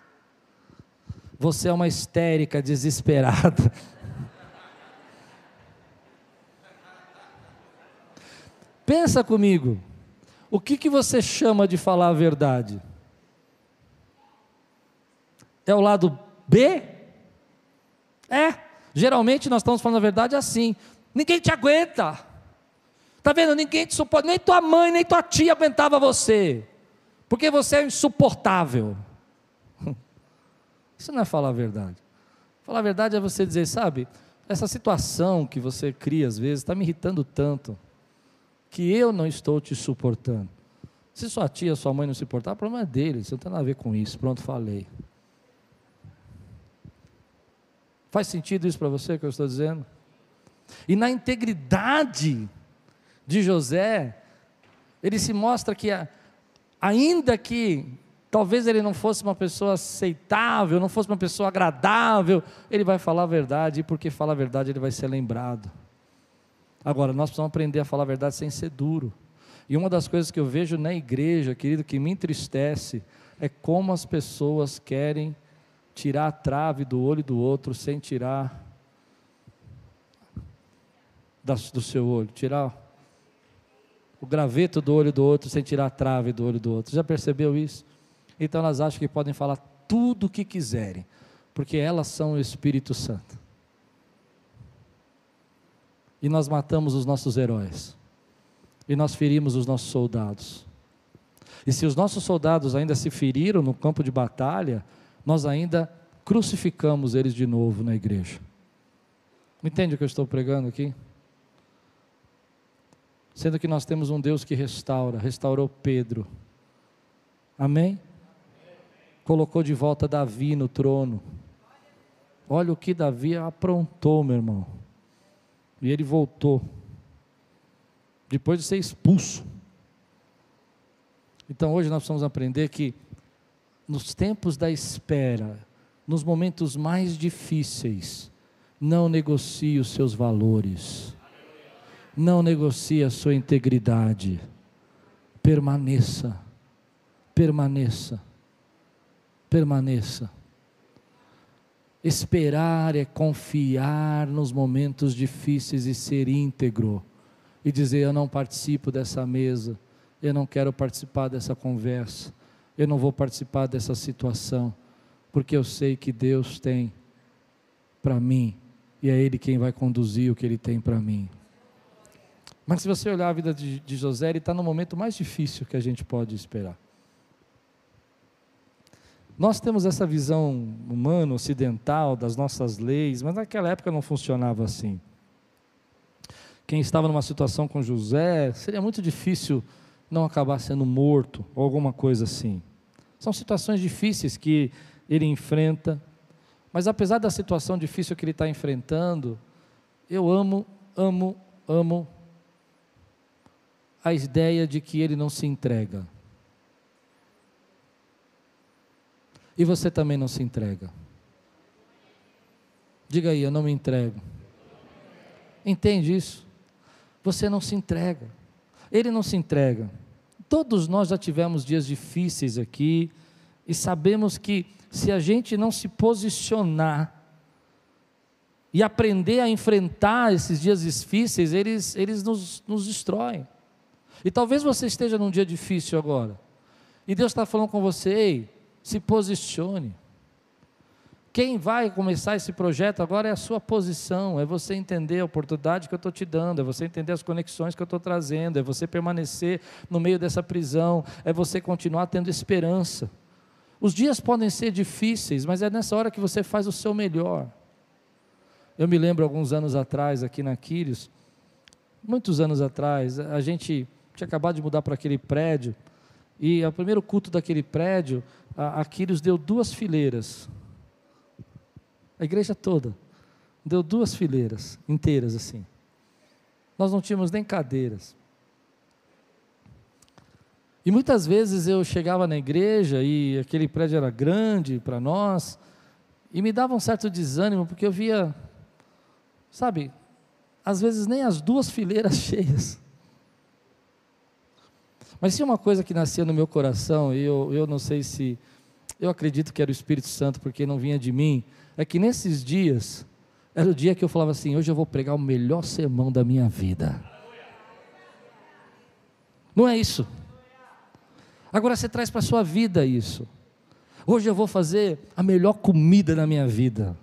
Você é uma histérica desesperada. Pensa comigo, o que, que você chama de falar a verdade? É o lado B? É. Geralmente nós estamos falando a verdade assim. Ninguém te aguenta. Está vendo? Ninguém te suporta. Nem tua mãe, nem tua tia aguentava você. Porque você é insuportável. Isso não é falar a verdade. Falar a verdade é você dizer, sabe, essa situação que você cria às vezes está me irritando tanto que eu não estou te suportando. Se sua tia, sua mãe não se importar, o problema é deles, não tem nada a ver com isso. Pronto, falei. Faz sentido isso para você que eu estou dizendo? E na integridade de José, ele se mostra que, ainda que talvez ele não fosse uma pessoa aceitável, não fosse uma pessoa agradável, ele vai falar a verdade, e porque fala a verdade, ele vai ser lembrado. Agora, nós precisamos aprender a falar a verdade sem ser duro. E uma das coisas que eu vejo na igreja, querido, que me entristece, é como as pessoas querem tirar a trave do olho do outro sem tirar do seu olho, tirar o graveto do olho do outro sem tirar a trave do olho do outro. Já percebeu isso? Então elas acham que podem falar tudo o que quiserem, porque elas são o Espírito Santo e nós matamos os nossos heróis, e nós ferimos os nossos soldados. E se os nossos soldados ainda se feriram no campo de batalha, nós ainda crucificamos eles de novo na igreja. Entende o que eu estou pregando aqui? Sendo que nós temos um Deus que restaura, restaurou Pedro. Amém? Colocou de volta Davi no trono. Olha o que Davi aprontou, meu irmão. E ele voltou, depois de ser expulso. Então hoje nós precisamos aprender que, nos tempos da espera, nos momentos mais difíceis, não negocie os seus valores, não negocie a sua integridade, permaneça, permaneça, permaneça. Esperar é confiar nos momentos difíceis e ser íntegro. E dizer: Eu não participo dessa mesa, eu não quero participar dessa conversa, eu não vou participar dessa situação, porque eu sei que Deus tem para mim. E é Ele quem vai conduzir o que Ele tem para mim. Mas se você olhar a vida de, de José, ele está no momento mais difícil que a gente pode esperar. Nós temos essa visão humana, ocidental, das nossas leis, mas naquela época não funcionava assim. Quem estava numa situação com José, seria muito difícil não acabar sendo morto ou alguma coisa assim. São situações difíceis que ele enfrenta, mas apesar da situação difícil que ele está enfrentando, eu amo, amo, amo a ideia de que ele não se entrega. E você também não se entrega. Diga aí, eu não me entrego. Entende isso? Você não se entrega. Ele não se entrega. Todos nós já tivemos dias difíceis aqui e sabemos que se a gente não se posicionar e aprender a enfrentar esses dias difíceis, eles, eles nos, nos destroem. E talvez você esteja num dia difícil agora. E Deus está falando com você, ei, se posicione. Quem vai começar esse projeto agora é a sua posição, é você entender a oportunidade que eu estou te dando, é você entender as conexões que eu estou trazendo, é você permanecer no meio dessa prisão, é você continuar tendo esperança. Os dias podem ser difíceis, mas é nessa hora que você faz o seu melhor. Eu me lembro alguns anos atrás, aqui na Quírios, muitos anos atrás, a gente tinha acabado de mudar para aquele prédio, e o primeiro culto daquele prédio, Aquiles deu duas fileiras. A igreja toda deu duas fileiras inteiras assim. Nós não tínhamos nem cadeiras. E muitas vezes eu chegava na igreja e aquele prédio era grande para nós, E me dava um certo desânimo, porque eu via, sabe, às vezes nem as duas fileiras cheias. Mas tinha uma coisa que nascia no meu coração, e eu, eu não sei se. Eu acredito que era o Espírito Santo, porque não vinha de mim. É que nesses dias, era o dia que eu falava assim: hoje eu vou pregar o melhor sermão da minha vida. Não é isso. Agora você traz para a sua vida isso. Hoje eu vou fazer a melhor comida da minha vida.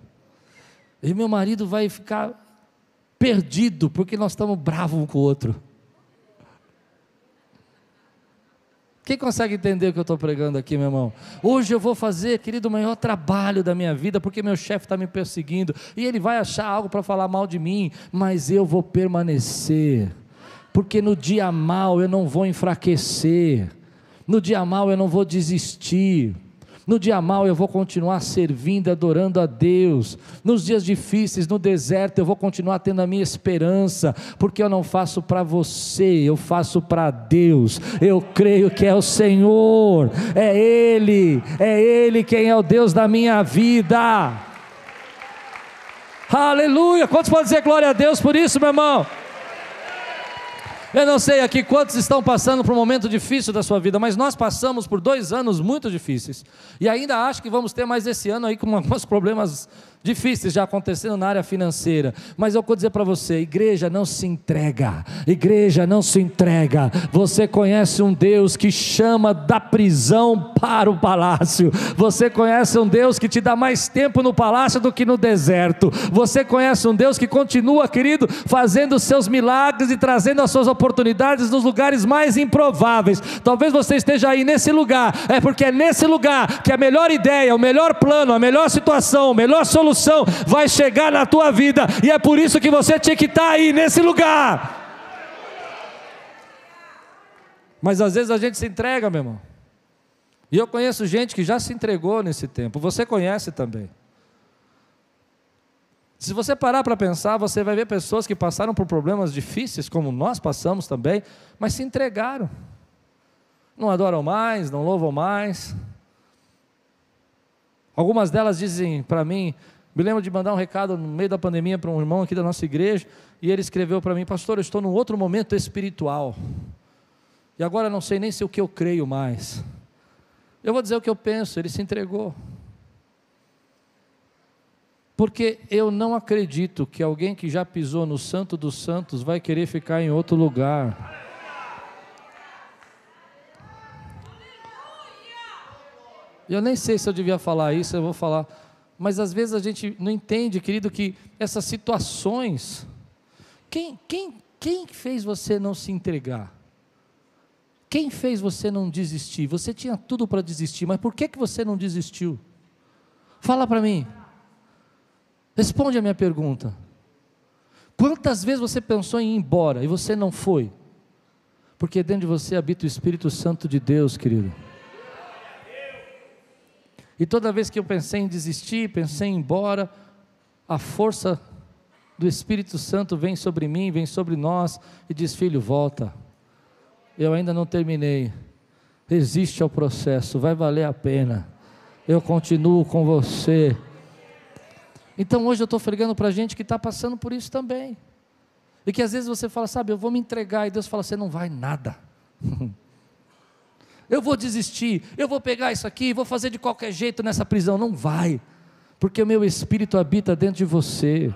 E meu marido vai ficar perdido, porque nós estamos bravos um com o outro. Quem consegue entender o que eu estou pregando aqui, meu irmão? Hoje eu vou fazer, querido, o maior trabalho da minha vida, porque meu chefe está me perseguindo, e ele vai achar algo para falar mal de mim, mas eu vou permanecer, porque no dia mal eu não vou enfraquecer, no dia mal eu não vou desistir. No dia mal eu vou continuar servindo, adorando a Deus. Nos dias difíceis, no deserto, eu vou continuar tendo a minha esperança, porque eu não faço para você, eu faço para Deus. Eu creio que é o Senhor, é Ele, é Ele quem é o Deus da minha vida. Aleluia! Quantos podem dizer glória a Deus por isso, meu irmão? Eu não sei aqui quantos estão passando por um momento difícil da sua vida, mas nós passamos por dois anos muito difíceis. E ainda acho que vamos ter mais esse ano aí com alguns problemas difíceis já acontecendo na área financeira. Mas eu vou dizer para você: igreja não se entrega, igreja não se entrega. Você conhece um Deus que chama da prisão para o palácio, você conhece um Deus que te dá mais tempo no palácio do que no deserto, você conhece um Deus que continua, querido, fazendo os seus milagres e trazendo as suas oportunidades nos lugares mais improváveis. Talvez você esteja aí nesse lugar, é porque é nesse lugar que a melhor ideia, o melhor plano, a melhor situação, a melhor solução solução vai chegar na tua vida, e é por isso que você tinha que estar aí nesse lugar. Mas às vezes a gente se entrega, meu irmão. E eu conheço gente que já se entregou nesse tempo, você conhece também. Se você parar para pensar, você vai ver pessoas que passaram por problemas difíceis, como nós passamos também, mas se entregaram. Não adoram mais, não louvam mais. Algumas delas dizem para mim, me lembro de mandar um recado no meio da pandemia para um irmão aqui da nossa igreja, e ele escreveu para mim, pastor, eu estou num outro momento espiritual. E agora não sei nem se o que eu creio mais. Eu vou dizer o que eu penso, ele se entregou. Porque eu não acredito que alguém que já pisou no Santo dos Santos vai querer ficar em outro lugar. Eu nem sei se eu devia falar isso, eu vou falar. Mas às vezes a gente não entende, querido, que essas situações. Quem, quem, quem fez você não se entregar? Quem fez você não desistir? Você tinha tudo para desistir, mas por que, que você não desistiu? Fala para mim. Responde a minha pergunta. Quantas vezes você pensou em ir embora e você não foi? Porque dentro de você habita o Espírito Santo de Deus, querido. E toda vez que eu pensei em desistir, pensei em ir embora, a força do Espírito Santo vem sobre mim, vem sobre nós e diz: Filho, volta. Eu ainda não terminei. Resiste ao processo, vai valer a pena. Eu continuo com você. Então hoje eu estou fregando para gente que está passando por isso também. E que às vezes você fala, sabe, eu vou me entregar, e Deus fala, você não vai nada. eu vou desistir, eu vou pegar isso aqui, vou fazer de qualquer jeito nessa prisão. Não vai, porque o meu espírito habita dentro de você.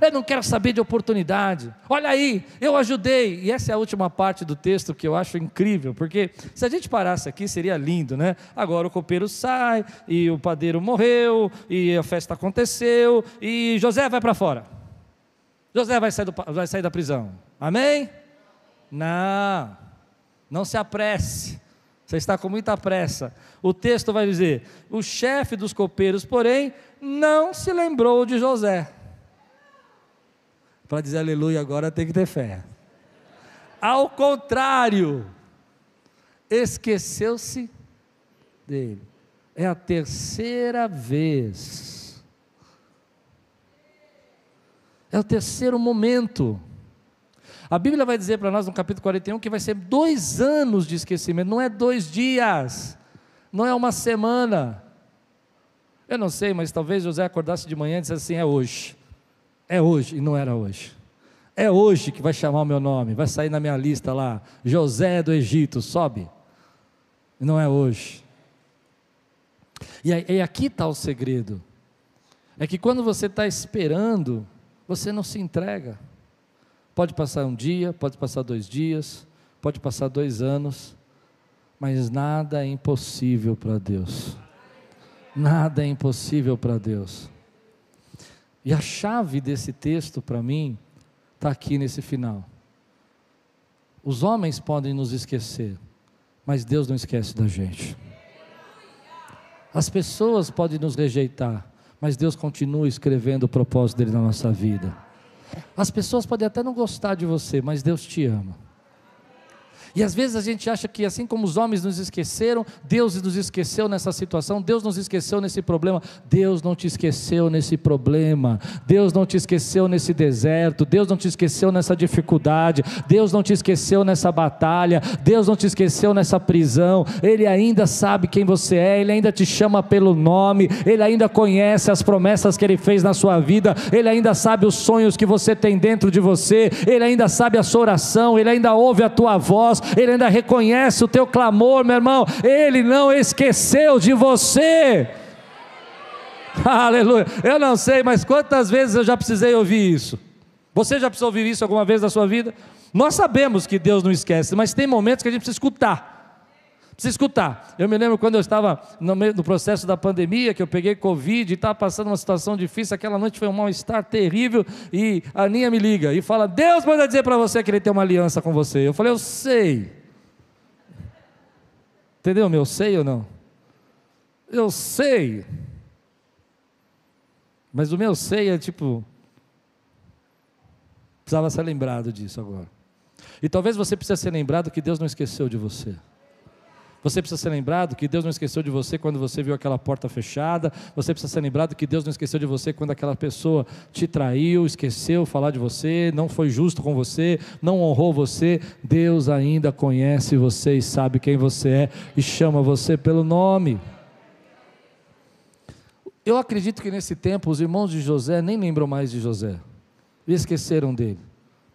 Eu não quero saber de oportunidade. Olha aí, eu ajudei. E essa é a última parte do texto que eu acho incrível, porque se a gente parasse aqui seria lindo, né? Agora o copeiro sai, e o padeiro morreu, e a festa aconteceu, e José vai para fora. José vai sair, do, vai sair da prisão. Amém? Não, não se apresse. Você está com muita pressa. O texto vai dizer: o chefe dos copeiros, porém, não se lembrou de José. Para dizer aleluia agora tem que ter fé. Ao contrário, esqueceu-se dele. É a terceira vez. É o terceiro momento. A Bíblia vai dizer para nós no capítulo 41 que vai ser dois anos de esquecimento, não é dois dias, não é uma semana. Eu não sei, mas talvez José acordasse de manhã e dissesse assim: é hoje. É hoje, e não era hoje. É hoje que vai chamar o meu nome, vai sair na minha lista lá, José do Egito, sobe. Não é hoje. E, e aqui está o segredo. É que quando você está esperando, você não se entrega. Pode passar um dia, pode passar dois dias, pode passar dois anos, mas nada é impossível para Deus. Nada é impossível para Deus. E a chave desse texto para mim está aqui nesse final. Os homens podem nos esquecer, mas Deus não esquece da gente. As pessoas podem nos rejeitar, mas Deus continua escrevendo o propósito dele na nossa vida. As pessoas podem até não gostar de você, mas Deus te ama. E às vezes a gente acha que assim como os homens nos esqueceram, Deus nos esqueceu nessa situação, Deus nos esqueceu nesse problema. Deus não te esqueceu nesse problema. Deus não te esqueceu nesse deserto. Deus não te esqueceu nessa dificuldade. Deus não te esqueceu nessa batalha. Deus não te esqueceu nessa prisão. Ele ainda sabe quem você é, ele ainda te chama pelo nome, ele ainda conhece as promessas que ele fez na sua vida, ele ainda sabe os sonhos que você tem dentro de você, ele ainda sabe a sua oração, ele ainda ouve a tua voz, ele ainda reconhece o teu clamor, meu irmão, Ele não esqueceu de você. Aleluia. Eu não sei, mas quantas vezes eu já precisei ouvir isso? Você já precisou ouvir isso alguma vez na sua vida? Nós sabemos que Deus não esquece, mas tem momentos que a gente precisa escutar. Precisa escutar. Eu me lembro quando eu estava no meio do processo da pandemia, que eu peguei Covid e estava passando uma situação difícil. Aquela noite foi um mal-estar terrível. E a Aninha me liga e fala: Deus manda dizer para você que ele tem uma aliança com você. Eu falei: Eu sei. Entendeu, meu? Sei ou não? Eu sei. Mas o meu sei é tipo. Precisava ser lembrado disso agora. E talvez você precise ser lembrado que Deus não esqueceu de você. Você precisa ser lembrado que Deus não esqueceu de você quando você viu aquela porta fechada. Você precisa ser lembrado que Deus não esqueceu de você quando aquela pessoa te traiu, esqueceu falar de você, não foi justo com você, não honrou você. Deus ainda conhece você e sabe quem você é e chama você pelo nome. Eu acredito que nesse tempo os irmãos de José nem lembram mais de José, e esqueceram dele,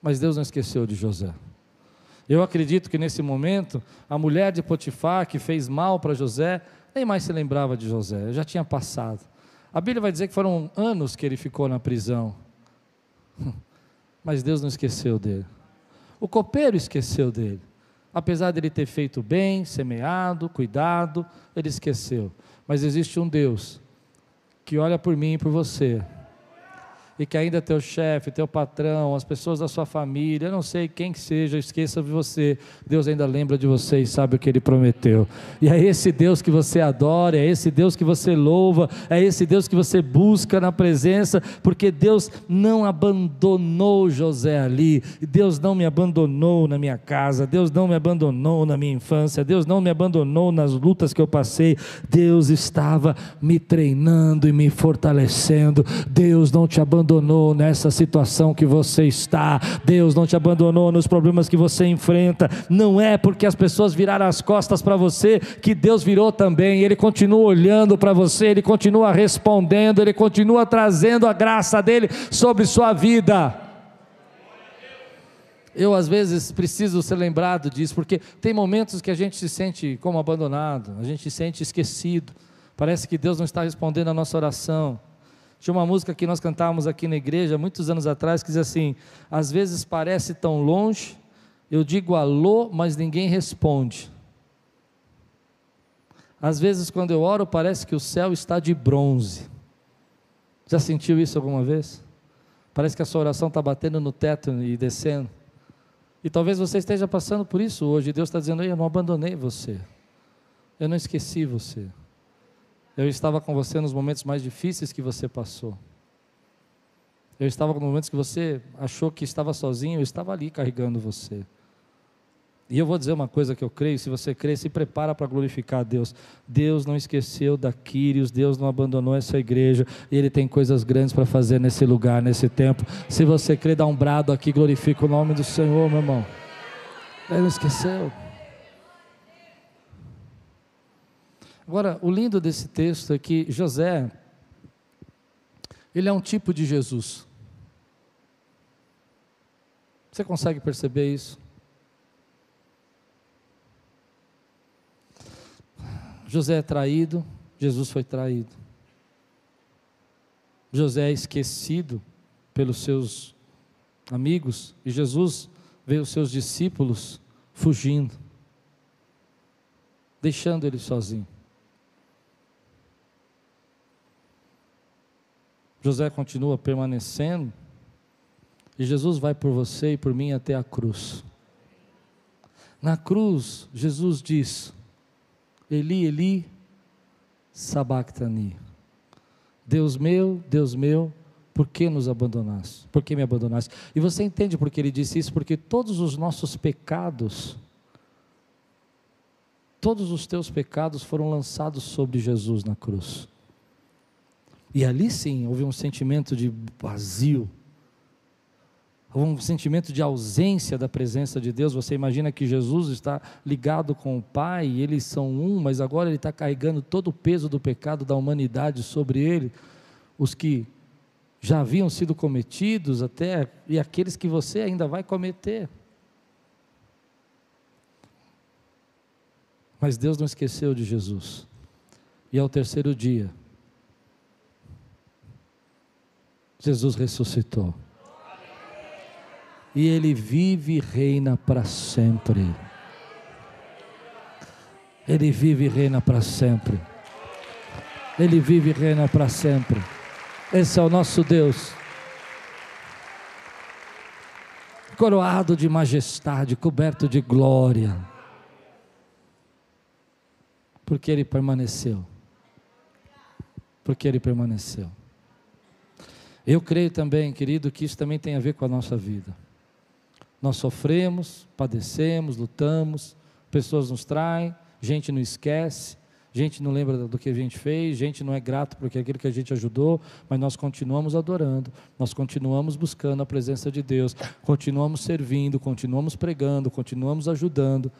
mas Deus não esqueceu de José. Eu acredito que nesse momento, a mulher de Potifar, que fez mal para José, nem mais se lembrava de José, já tinha passado. A Bíblia vai dizer que foram anos que ele ficou na prisão, mas Deus não esqueceu dele. O copeiro esqueceu dele. Apesar de ele ter feito bem, semeado, cuidado, ele esqueceu. Mas existe um Deus que olha por mim e por você e que ainda teu chefe, teu patrão, as pessoas da sua família, eu não sei quem que seja, esqueça de você, Deus ainda lembra de você e sabe o que Ele prometeu. E é esse Deus que você adora, é esse Deus que você louva, é esse Deus que você busca na presença, porque Deus não abandonou José ali, Deus não me abandonou na minha casa, Deus não me abandonou na minha infância, Deus não me abandonou nas lutas que eu passei, Deus estava me treinando e me fortalecendo, Deus não te abandonou abandonou nessa situação que você está, Deus não te abandonou nos problemas que você enfrenta. Não é porque as pessoas viraram as costas para você que Deus virou também. Ele continua olhando para você, ele continua respondendo, ele continua trazendo a graça dele sobre sua vida. Eu, às vezes, preciso ser lembrado disso, porque tem momentos que a gente se sente como abandonado, a gente se sente esquecido, parece que Deus não está respondendo a nossa oração. Tinha uma música que nós cantávamos aqui na igreja muitos anos atrás que diz assim: às vezes parece tão longe, eu digo alô, mas ninguém responde. Às vezes, quando eu oro, parece que o céu está de bronze. Já sentiu isso alguma vez? Parece que a sua oração está batendo no teto e descendo. E talvez você esteja passando por isso hoje. Deus está dizendo: Eu não abandonei você. Eu não esqueci você. Eu estava com você nos momentos mais difíceis que você passou. Eu estava nos momentos que você achou que estava sozinho, eu estava ali carregando você. E eu vou dizer uma coisa que eu creio, se você crê, se prepara para glorificar a Deus. Deus não esqueceu da Quírios, Deus não abandonou essa igreja, e Ele tem coisas grandes para fazer nesse lugar, nesse tempo. Se você crê, dá um brado aqui, glorifica o nome do Senhor, meu irmão. Ele não esqueceu. Agora, o lindo desse texto é que José, ele é um tipo de Jesus. Você consegue perceber isso? José é traído, Jesus foi traído. José é esquecido pelos seus amigos e Jesus vê os seus discípulos fugindo, deixando ele sozinho. José continua permanecendo e Jesus vai por você e por mim até a cruz. Na cruz, Jesus diz: Eli, Eli, sabachthani. Deus meu, Deus meu, por que nos abandonaste? Por que me abandonaste? E você entende por que ele disse isso? Porque todos os nossos pecados, todos os teus pecados foram lançados sobre Jesus na cruz. E ali sim houve um sentimento de vazio, um sentimento de ausência da presença de Deus. Você imagina que Jesus está ligado com o Pai, eles são um, mas agora ele está carregando todo o peso do pecado da humanidade sobre ele, os que já haviam sido cometidos até, e aqueles que você ainda vai cometer. Mas Deus não esqueceu de Jesus. E ao terceiro dia, Jesus ressuscitou. E ele vive e reina para sempre. Ele vive e reina para sempre. Ele vive e reina para sempre. Esse é o nosso Deus. Coroado de majestade, coberto de glória. Porque ele permaneceu. Porque ele permaneceu. Eu creio também, querido, que isso também tem a ver com a nossa vida. Nós sofremos, padecemos, lutamos, pessoas nos traem, gente não esquece, gente não lembra do que a gente fez, gente não é grato por aquilo que a gente ajudou, mas nós continuamos adorando, nós continuamos buscando a presença de Deus, continuamos servindo, continuamos pregando, continuamos ajudando,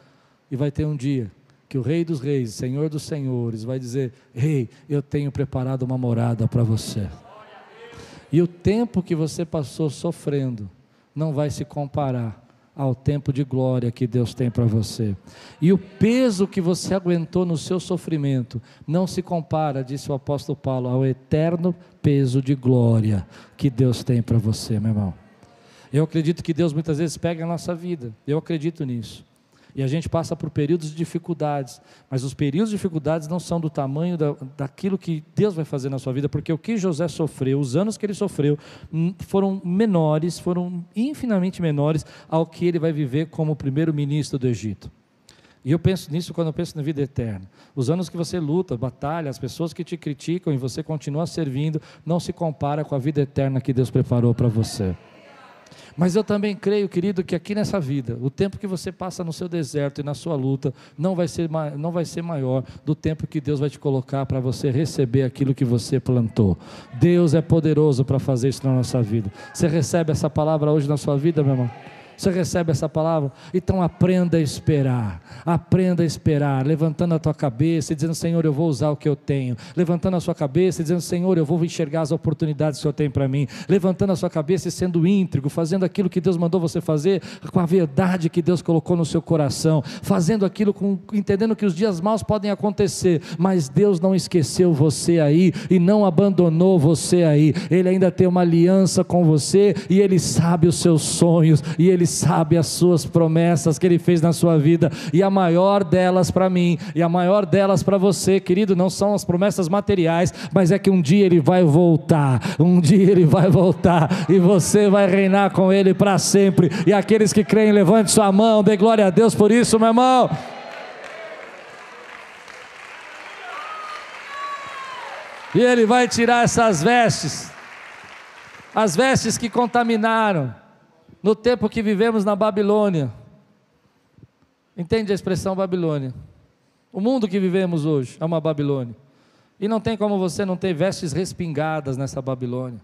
e vai ter um dia que o Rei dos Reis, Senhor dos Senhores, vai dizer: Rei, eu tenho preparado uma morada para você. E o tempo que você passou sofrendo não vai se comparar ao tempo de glória que Deus tem para você. E o peso que você aguentou no seu sofrimento não se compara, disse o apóstolo Paulo, ao eterno peso de glória que Deus tem para você, meu irmão. Eu acredito que Deus muitas vezes pega a nossa vida, eu acredito nisso. E a gente passa por períodos de dificuldades, mas os períodos de dificuldades não são do tamanho da, daquilo que Deus vai fazer na sua vida, porque o que José sofreu, os anos que ele sofreu, hum, foram menores, foram infinitamente menores ao que ele vai viver como primeiro-ministro do Egito. E eu penso nisso quando eu penso na vida eterna. Os anos que você luta, batalha, as pessoas que te criticam e você continua servindo, não se compara com a vida eterna que Deus preparou para você. Mas eu também creio, querido, que aqui nessa vida, o tempo que você passa no seu deserto e na sua luta, não vai ser, não vai ser maior do tempo que Deus vai te colocar para você receber aquilo que você plantou. Deus é poderoso para fazer isso na nossa vida. Você recebe essa palavra hoje na sua vida, meu irmão? Você recebe essa palavra? Então aprenda a esperar. Aprenda a esperar, levantando a tua cabeça e dizendo: Senhor, eu vou usar o que eu tenho. Levantando a sua cabeça e dizendo: Senhor, eu vou enxergar as oportunidades que o Senhor tem para mim. Levantando a sua cabeça e sendo íntegro, fazendo aquilo que Deus mandou você fazer, com a verdade que Deus colocou no seu coração, fazendo aquilo com, entendendo que os dias maus podem acontecer, mas Deus não esqueceu você aí e não abandonou você aí. Ele ainda tem uma aliança com você e ele sabe os seus sonhos e ele sabe as suas promessas que Ele fez na sua vida, e a maior delas para mim, e a maior delas para você, querido, não são as promessas materiais, mas é que um dia Ele vai voltar, um dia Ele vai voltar, e você vai reinar com Ele para sempre. E aqueles que creem, levante sua mão, dê glória a Deus por isso, meu irmão. E Ele vai tirar essas vestes, as vestes que contaminaram no tempo que vivemos na Babilônia. Entende a expressão Babilônia? O mundo que vivemos hoje é uma Babilônia. E não tem como você não ter vestes respingadas nessa Babilônia.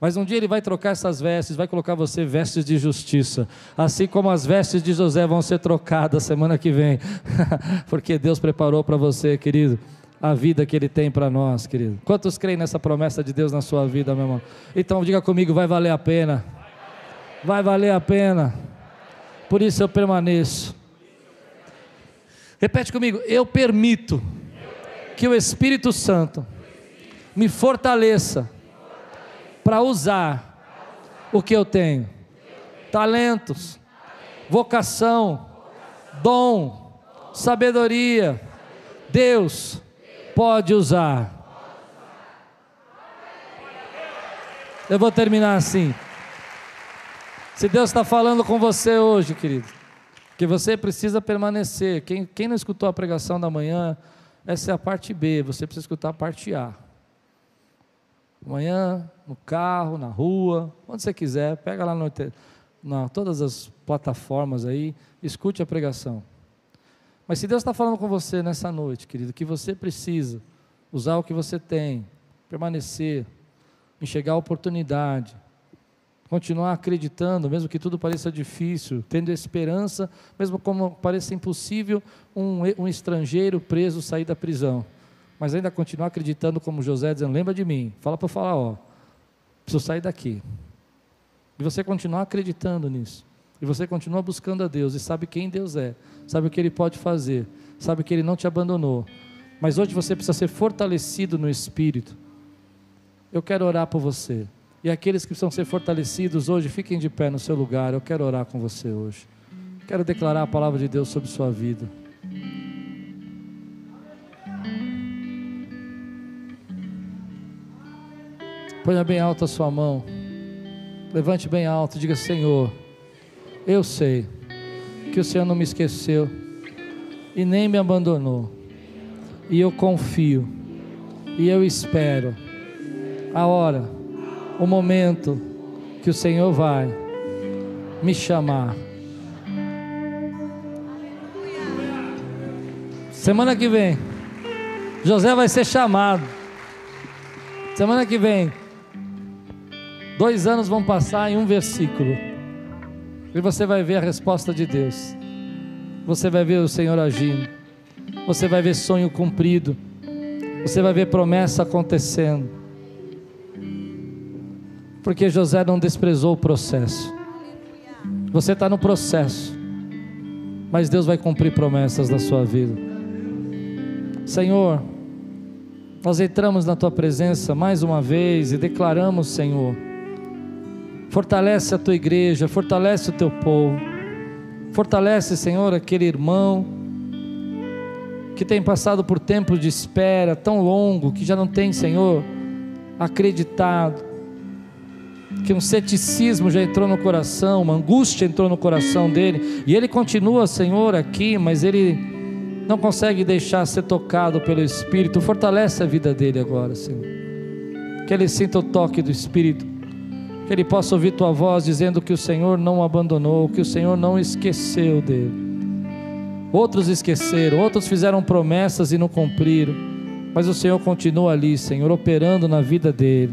Mas um dia ele vai trocar essas vestes, vai colocar você vestes de justiça, assim como as vestes de José vão ser trocadas semana que vem, porque Deus preparou para você, querido, a vida que Ele tem para nós, querido. Quantos creem nessa promessa de Deus na sua vida, meu irmão? Então diga comigo, vai valer a pena. Vai valer a pena. Por isso eu permaneço. Repete comigo, eu permito que o Espírito Santo me fortaleça para usar o que eu tenho: talentos, vocação, dom, sabedoria. Deus pode usar. Eu vou terminar assim. Se Deus está falando com você hoje, querido, que você precisa permanecer. Quem, quem não escutou a pregação da manhã, essa é a parte B, você precisa escutar a parte A. Amanhã, no carro, na rua, onde você quiser, pega lá no, na todas as plataformas aí, escute a pregação. Mas se Deus está falando com você nessa noite, querido, que você precisa usar o que você tem, permanecer, enxergar a oportunidade, continuar acreditando, mesmo que tudo pareça difícil, tendo esperança, mesmo como pareça impossível um, um estrangeiro preso sair da prisão, mas ainda continuar acreditando como José, dizendo: lembra de mim, fala para falar, ó, preciso sair daqui. E você continuar acreditando nisso. E você continua buscando a Deus e sabe quem Deus é, sabe o que Ele pode fazer, sabe que Ele não te abandonou. Mas hoje você precisa ser fortalecido no Espírito. Eu quero orar por você. E aqueles que precisam ser fortalecidos hoje, fiquem de pé no seu lugar. Eu quero orar com você hoje. Quero declarar a palavra de Deus sobre sua vida. Ponha bem alto a sua mão. Levante bem alto, diga: Senhor. Eu sei que o Senhor não me esqueceu e nem me abandonou. E eu confio e eu espero a hora, o momento que o Senhor vai me chamar. Semana que vem, José vai ser chamado. Semana que vem, dois anos vão passar em um versículo. E você vai ver a resposta de Deus. Você vai ver o Senhor agindo. Você vai ver sonho cumprido. Você vai ver promessa acontecendo. Porque José não desprezou o processo. Você está no processo. Mas Deus vai cumprir promessas na sua vida. Senhor, nós entramos na tua presença mais uma vez e declaramos, Senhor, Fortalece a tua igreja, fortalece o teu povo. Fortalece, Senhor, aquele irmão que tem passado por tempos de espera tão longo, que já não tem, Senhor, acreditado, que um ceticismo já entrou no coração, uma angústia entrou no coração dele, e ele continua, Senhor, aqui, mas ele não consegue deixar ser tocado pelo Espírito. Fortalece a vida dele agora, Senhor. Que ele sinta o toque do Espírito que ele possa ouvir tua voz dizendo que o Senhor não o abandonou, que o Senhor não esqueceu dele. Outros esqueceram, outros fizeram promessas e não cumpriram, mas o Senhor continua ali, Senhor, operando na vida dele,